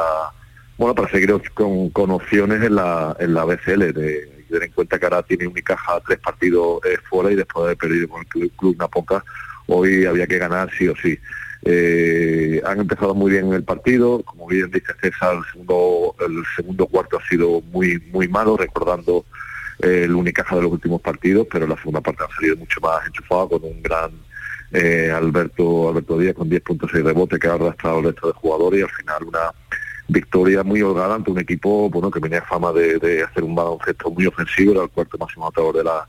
bueno para seguir con, opciones en la, en la BCL, de tener en cuenta que ahora tiene Unicaja tres partidos eh, fuera y después de perdido con el Club, Napoca, hoy había que ganar sí o sí. Eh, han empezado muy bien el partido, como bien dice César, el segundo, el segundo cuarto ha sido muy muy malo, recordando el Unicaja de los últimos partidos, pero la segunda parte ha salido mucho más enchufada con un gran eh, Alberto Alberto Díaz con 10 puntos y rebote que ha arrastrado el resto de jugadores y al final una victoria muy holgada ante un equipo bueno que tenía fama de, hacer un baloncesto muy ofensivo, era el cuarto máximo anotador de la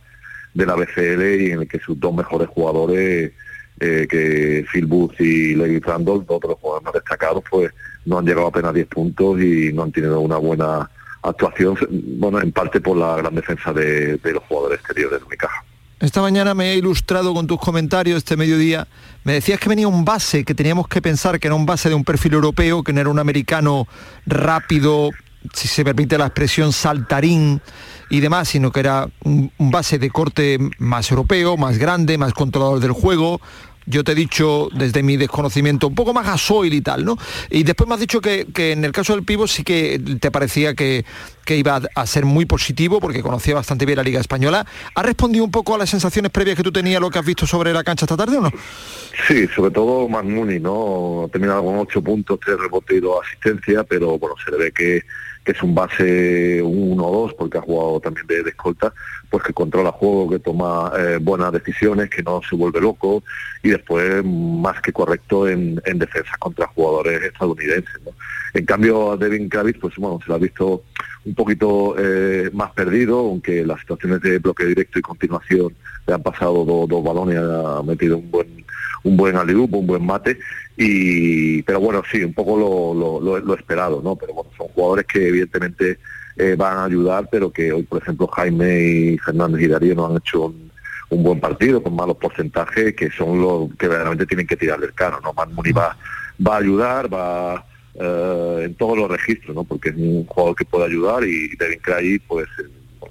de la BCL y en el que sus dos mejores jugadores eh, que Phil Booth y Levi Randolph, dos de los jugadores más destacados, pues no han llegado apenas 10 puntos y no han tenido una buena actuación, bueno, en parte por la gran defensa de, los jugadores exteriores de Unicaja. Esta mañana me he ilustrado con tus comentarios este mediodía. Me decías que venía un base, que teníamos que pensar que era un base de un perfil europeo, que no era un americano rápido, si se permite la expresión, saltarín y demás, sino que era un, base de corte más europeo, más grande, más controlador del juego, yo te he dicho desde mi desconocimiento un poco más gasoil y tal, ¿no? Y después me has dicho que, en el caso del Pivo sí que te parecía que, que iba a ser muy positivo porque conocía bastante bien la Liga Española. ¿Ha respondido un poco a las sensaciones previas que tú tenías, lo que has visto sobre la cancha esta tarde o no? Sí, sobre todo Magmuni, ¿no? Ha terminado con ocho puntos, tres rebotes y dos asistencias, pero bueno, se le ve que que es un base 1 o 2, porque ha jugado también de, escolta, pues que controla juego, que toma eh, buenas decisiones, que no se vuelve loco y después más que correcto en, defensa contra jugadores estadounidenses. En cambio a Devin Kravitz, pues bueno, se lo ha visto un poquito eh, más perdido, aunque las situaciones de bloque directo y continuación le han pasado dos, balones, ha metido un buen un buen un buen mate y pero bueno sí un poco lo, esperado no pero bueno son jugadores que evidentemente eh, van a ayudar pero que hoy por ejemplo Jaime y Fernández y Darío no han hecho un, buen partido con malos porcentajes que son los que verdaderamente tienen que tirar del carro no Man va, va a ayudar va eh, en todos los registros no porque es un jugador que puede ayudar y Devin Cray pues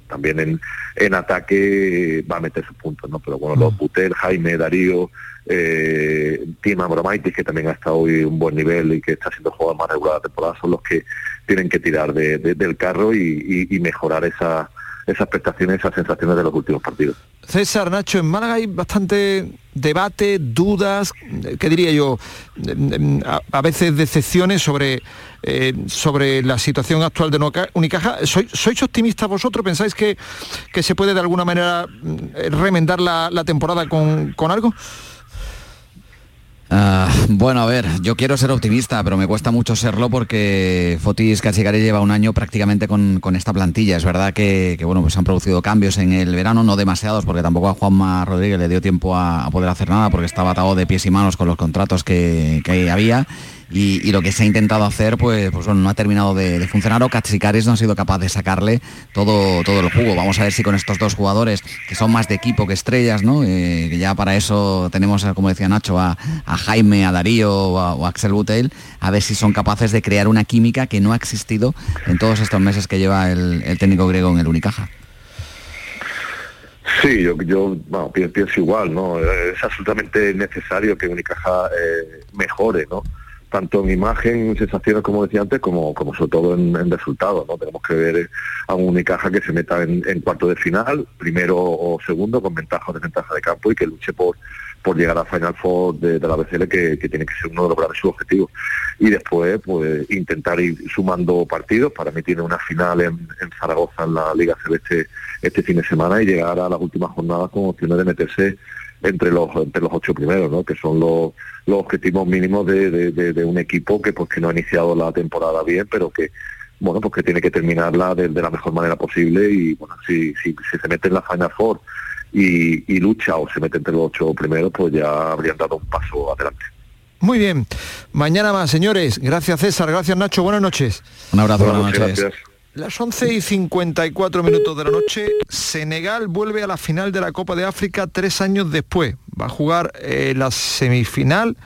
también en, en ataque va a meter sus puntos no pero bueno los mm. Butel Jaime Darío eh, Tim Abromaitis, que también ha estado hoy un buen nivel y que está siendo jugador más regular de temporada, son los que tienen que tirar del carro y, mejorar esa, esas prestaciones, esas sensaciones de los últimos partidos. César, Nacho, en Málaga hay bastante debate, dudas, ¿qué diría yo? A, veces decepciones sobre, eh, sobre la situación actual de Unicaja. ¿Sois, optimistas vosotros? ¿Pensáis que, que se puede de alguna manera mm, remendar la, temporada con, con algo? Ah, bueno, a ver, yo quiero ser optimista, pero me cuesta mucho serlo porque Fotis Cachigari lleva un año prácticamente con, esta plantilla. Es verdad que, bueno, pues han producido cambios en el verano, no demasiados, porque tampoco a Juanma Rodríguez le dio tiempo a, poder hacer nada porque estaba atado de pies y manos con los contratos que, que había y, lo que se ha intentado hacer pues, pues bueno, no ha terminado de, funcionar o Katsikaris no ha sido capaz de sacarle todo, todo el jugo. Vamos a ver si con estos dos jugadores que son más de equipo que estrellas, ¿no? Eh, que ya para eso tenemos, como decía Nacho, a, Jaime, a Darío o a, Axel Butel, a ver si son capaces de crear una química que no ha existido en todos estos meses que lleva el, técnico griego en el Unicaja. Sí, yo, yo pienso, igual, ¿no? Es absolutamente necesario que Unicaja eh, mejore, ¿no? Tanto en imagen, sensaciones, como decía antes, como, como sobre todo en, resultados. ¿no? Tenemos que ver a un Unicaja que se meta en, cuarto de final, primero o segundo, con ventaja o desventaja de campo y que luche por, por llegar a Final Four de, la BCL, que, tiene que ser uno de los grandes objetivos. Y después, pues, intentar ir sumando partidos para emitir una final en, Zaragoza en la Liga Celeste este fin de semana y llegar a las últimas jornadas con opciones de meterse entre los entre los ocho primeros, ¿no? que son los, los objetivos mínimos de, un equipo que pues que no ha iniciado la temporada bien, pero que bueno pues que tiene que terminarla de, la mejor manera posible y bueno si, si, se mete en la Final Four y, lucha o se mete entre los ocho primeros, pues ya habrían dado un paso adelante. Muy bien. Mañana más, señores. Gracias César, gracias Nacho. Buenas noches. Un abrazo, buenas, noches. Gracias. Las 11 y 54 minutos de la noche, Senegal vuelve a la final de la Copa de África tres años después. Va a jugar eh, la semifinal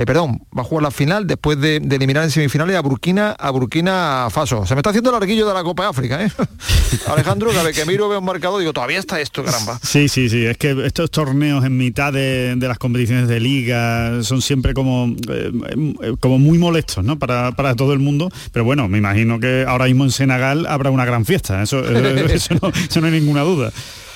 eh, perdón, va a jugar la final después de, eliminar en semifinales a Burkina, a Burkina Faso. Se me está haciendo el arguillo de la Copa de África, ¿eh? Alejandro, cada vez que miro veo un marcado digo, todavía está esto, caramba. Sí, sí, sí, es que estos torneos en mitad de, las competiciones de liga son siempre como, eh, como muy molestos, ¿no? Para, todo el mundo, pero bueno, me imagino que ahora mismo en Senegal habrá una gran fiesta, eso, eso no hay ninguna duda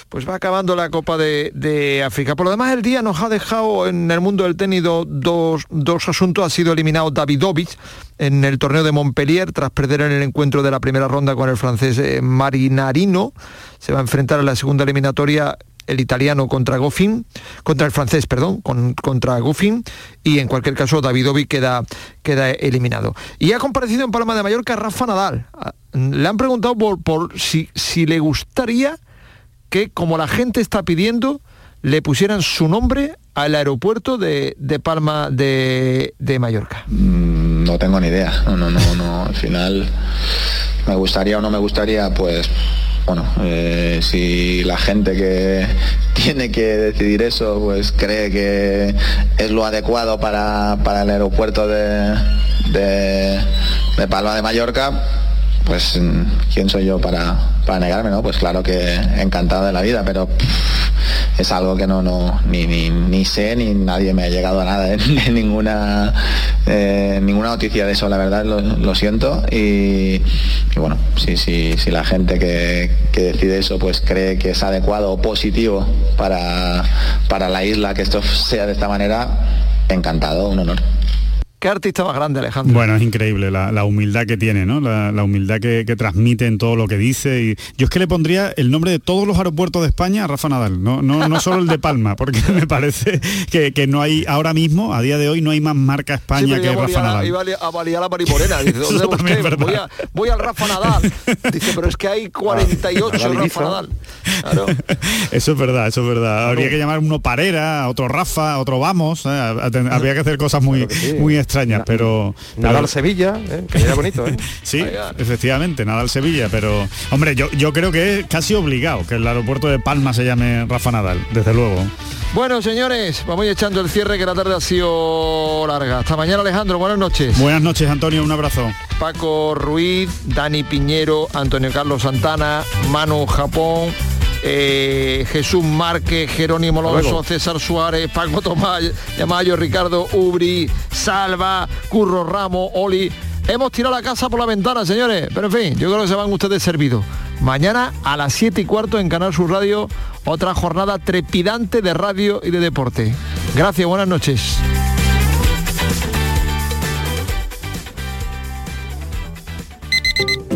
pues va acabando la Copa de, África. Por lo demás, el día nos ha dejado en el mundo del tenis dos, asuntos. Ha sido eliminado Davidovich en el torneo de Montpellier tras perder en el encuentro de la primera ronda con el francés eh, Marinarino. Se va a enfrentar en la segunda eliminatoria el italiano contra Goffin, contra el francés, perdón, contra Goffin, y en cualquier caso Davidovic queda, queda eliminado. Y ha comparecido en Palma de Mallorca Rafa Nadal. Ah, le han preguntado por, por si, si le gustaría que, como la gente está pidiendo, le pusieran su nombre al aeropuerto de, Palma de, Mallorca. Mm, no tengo ni idea. No, no, no, no. Al final, me gustaría o no me gustaría, pues bueno, eh, si la gente que tiene que decidir eso, pues cree que es lo adecuado para, el aeropuerto de, de Palma de Mallorca, pues quién soy yo para, para negarme, ¿no? Pues claro que encantado de la vida, pero es algo que no, no ni, ni, sé ni nadie me ha llegado a nada, ¿eh? ninguna eh, ninguna noticia de eso, la verdad, lo, siento. Y, bueno, si, si, si la gente que, que, decide eso pues cree que es adecuado o positivo para, para la isla que esto sea de esta manera, encantado, un honor. ¿Qué artista más grande, Alejandro? Bueno, es increíble la, humildad que tiene, ¿no? La, humildad que, transmite en todo lo que dice. Y yo es que le pondría el nombre de todos los aeropuertos de España a Rafa Nadal, no, no, no solo el de Palma, porque me parece que, no hay, ahora mismo, a día de hoy, no hay más marca España que Rafa Nadal. Iba a valía la Maripolena, dice, ¿dónde voy, a, voy, al Rafa Nadal. Dice, pero es que hay 48 Rafa Nadal. Eso es verdad, eso es verdad. Habría que llamar uno Parera, otro Rafa, otro Vamos. ¿eh? Habría que hacer cosas muy, muy extrañas pero... Nadal Sevilla, ¿eh? que era bonito, ¿eh? sí, efectivamente, Nadal Sevilla, pero... Hombre, yo, yo creo que es casi obligado que el aeropuerto de Palma se llame Rafa Nadal, desde luego. Bueno, señores, vamos echando el cierre que la tarde ha sido larga. Hasta mañana, Alejandro. Buenas noches. Buenas noches, Antonio. Un abrazo. Paco Ruiz, Dani Piñero, Antonio Carlos Santana, Manu Japón, eh, Jesús Márquez, Jerónimo Alonso, César Suárez, Paco Tomás, Yamayo, Ricardo Ubri, Salva, Curro Ramos, Oli. Hemos tirado la casa por la ventana, señores. Pero en fin, yo creo que se van ustedes servidos. Mañana a las 7 y cuarto en Canal Sur Radio, otra jornada trepidante de radio y de deporte. Gracias, buenas noches.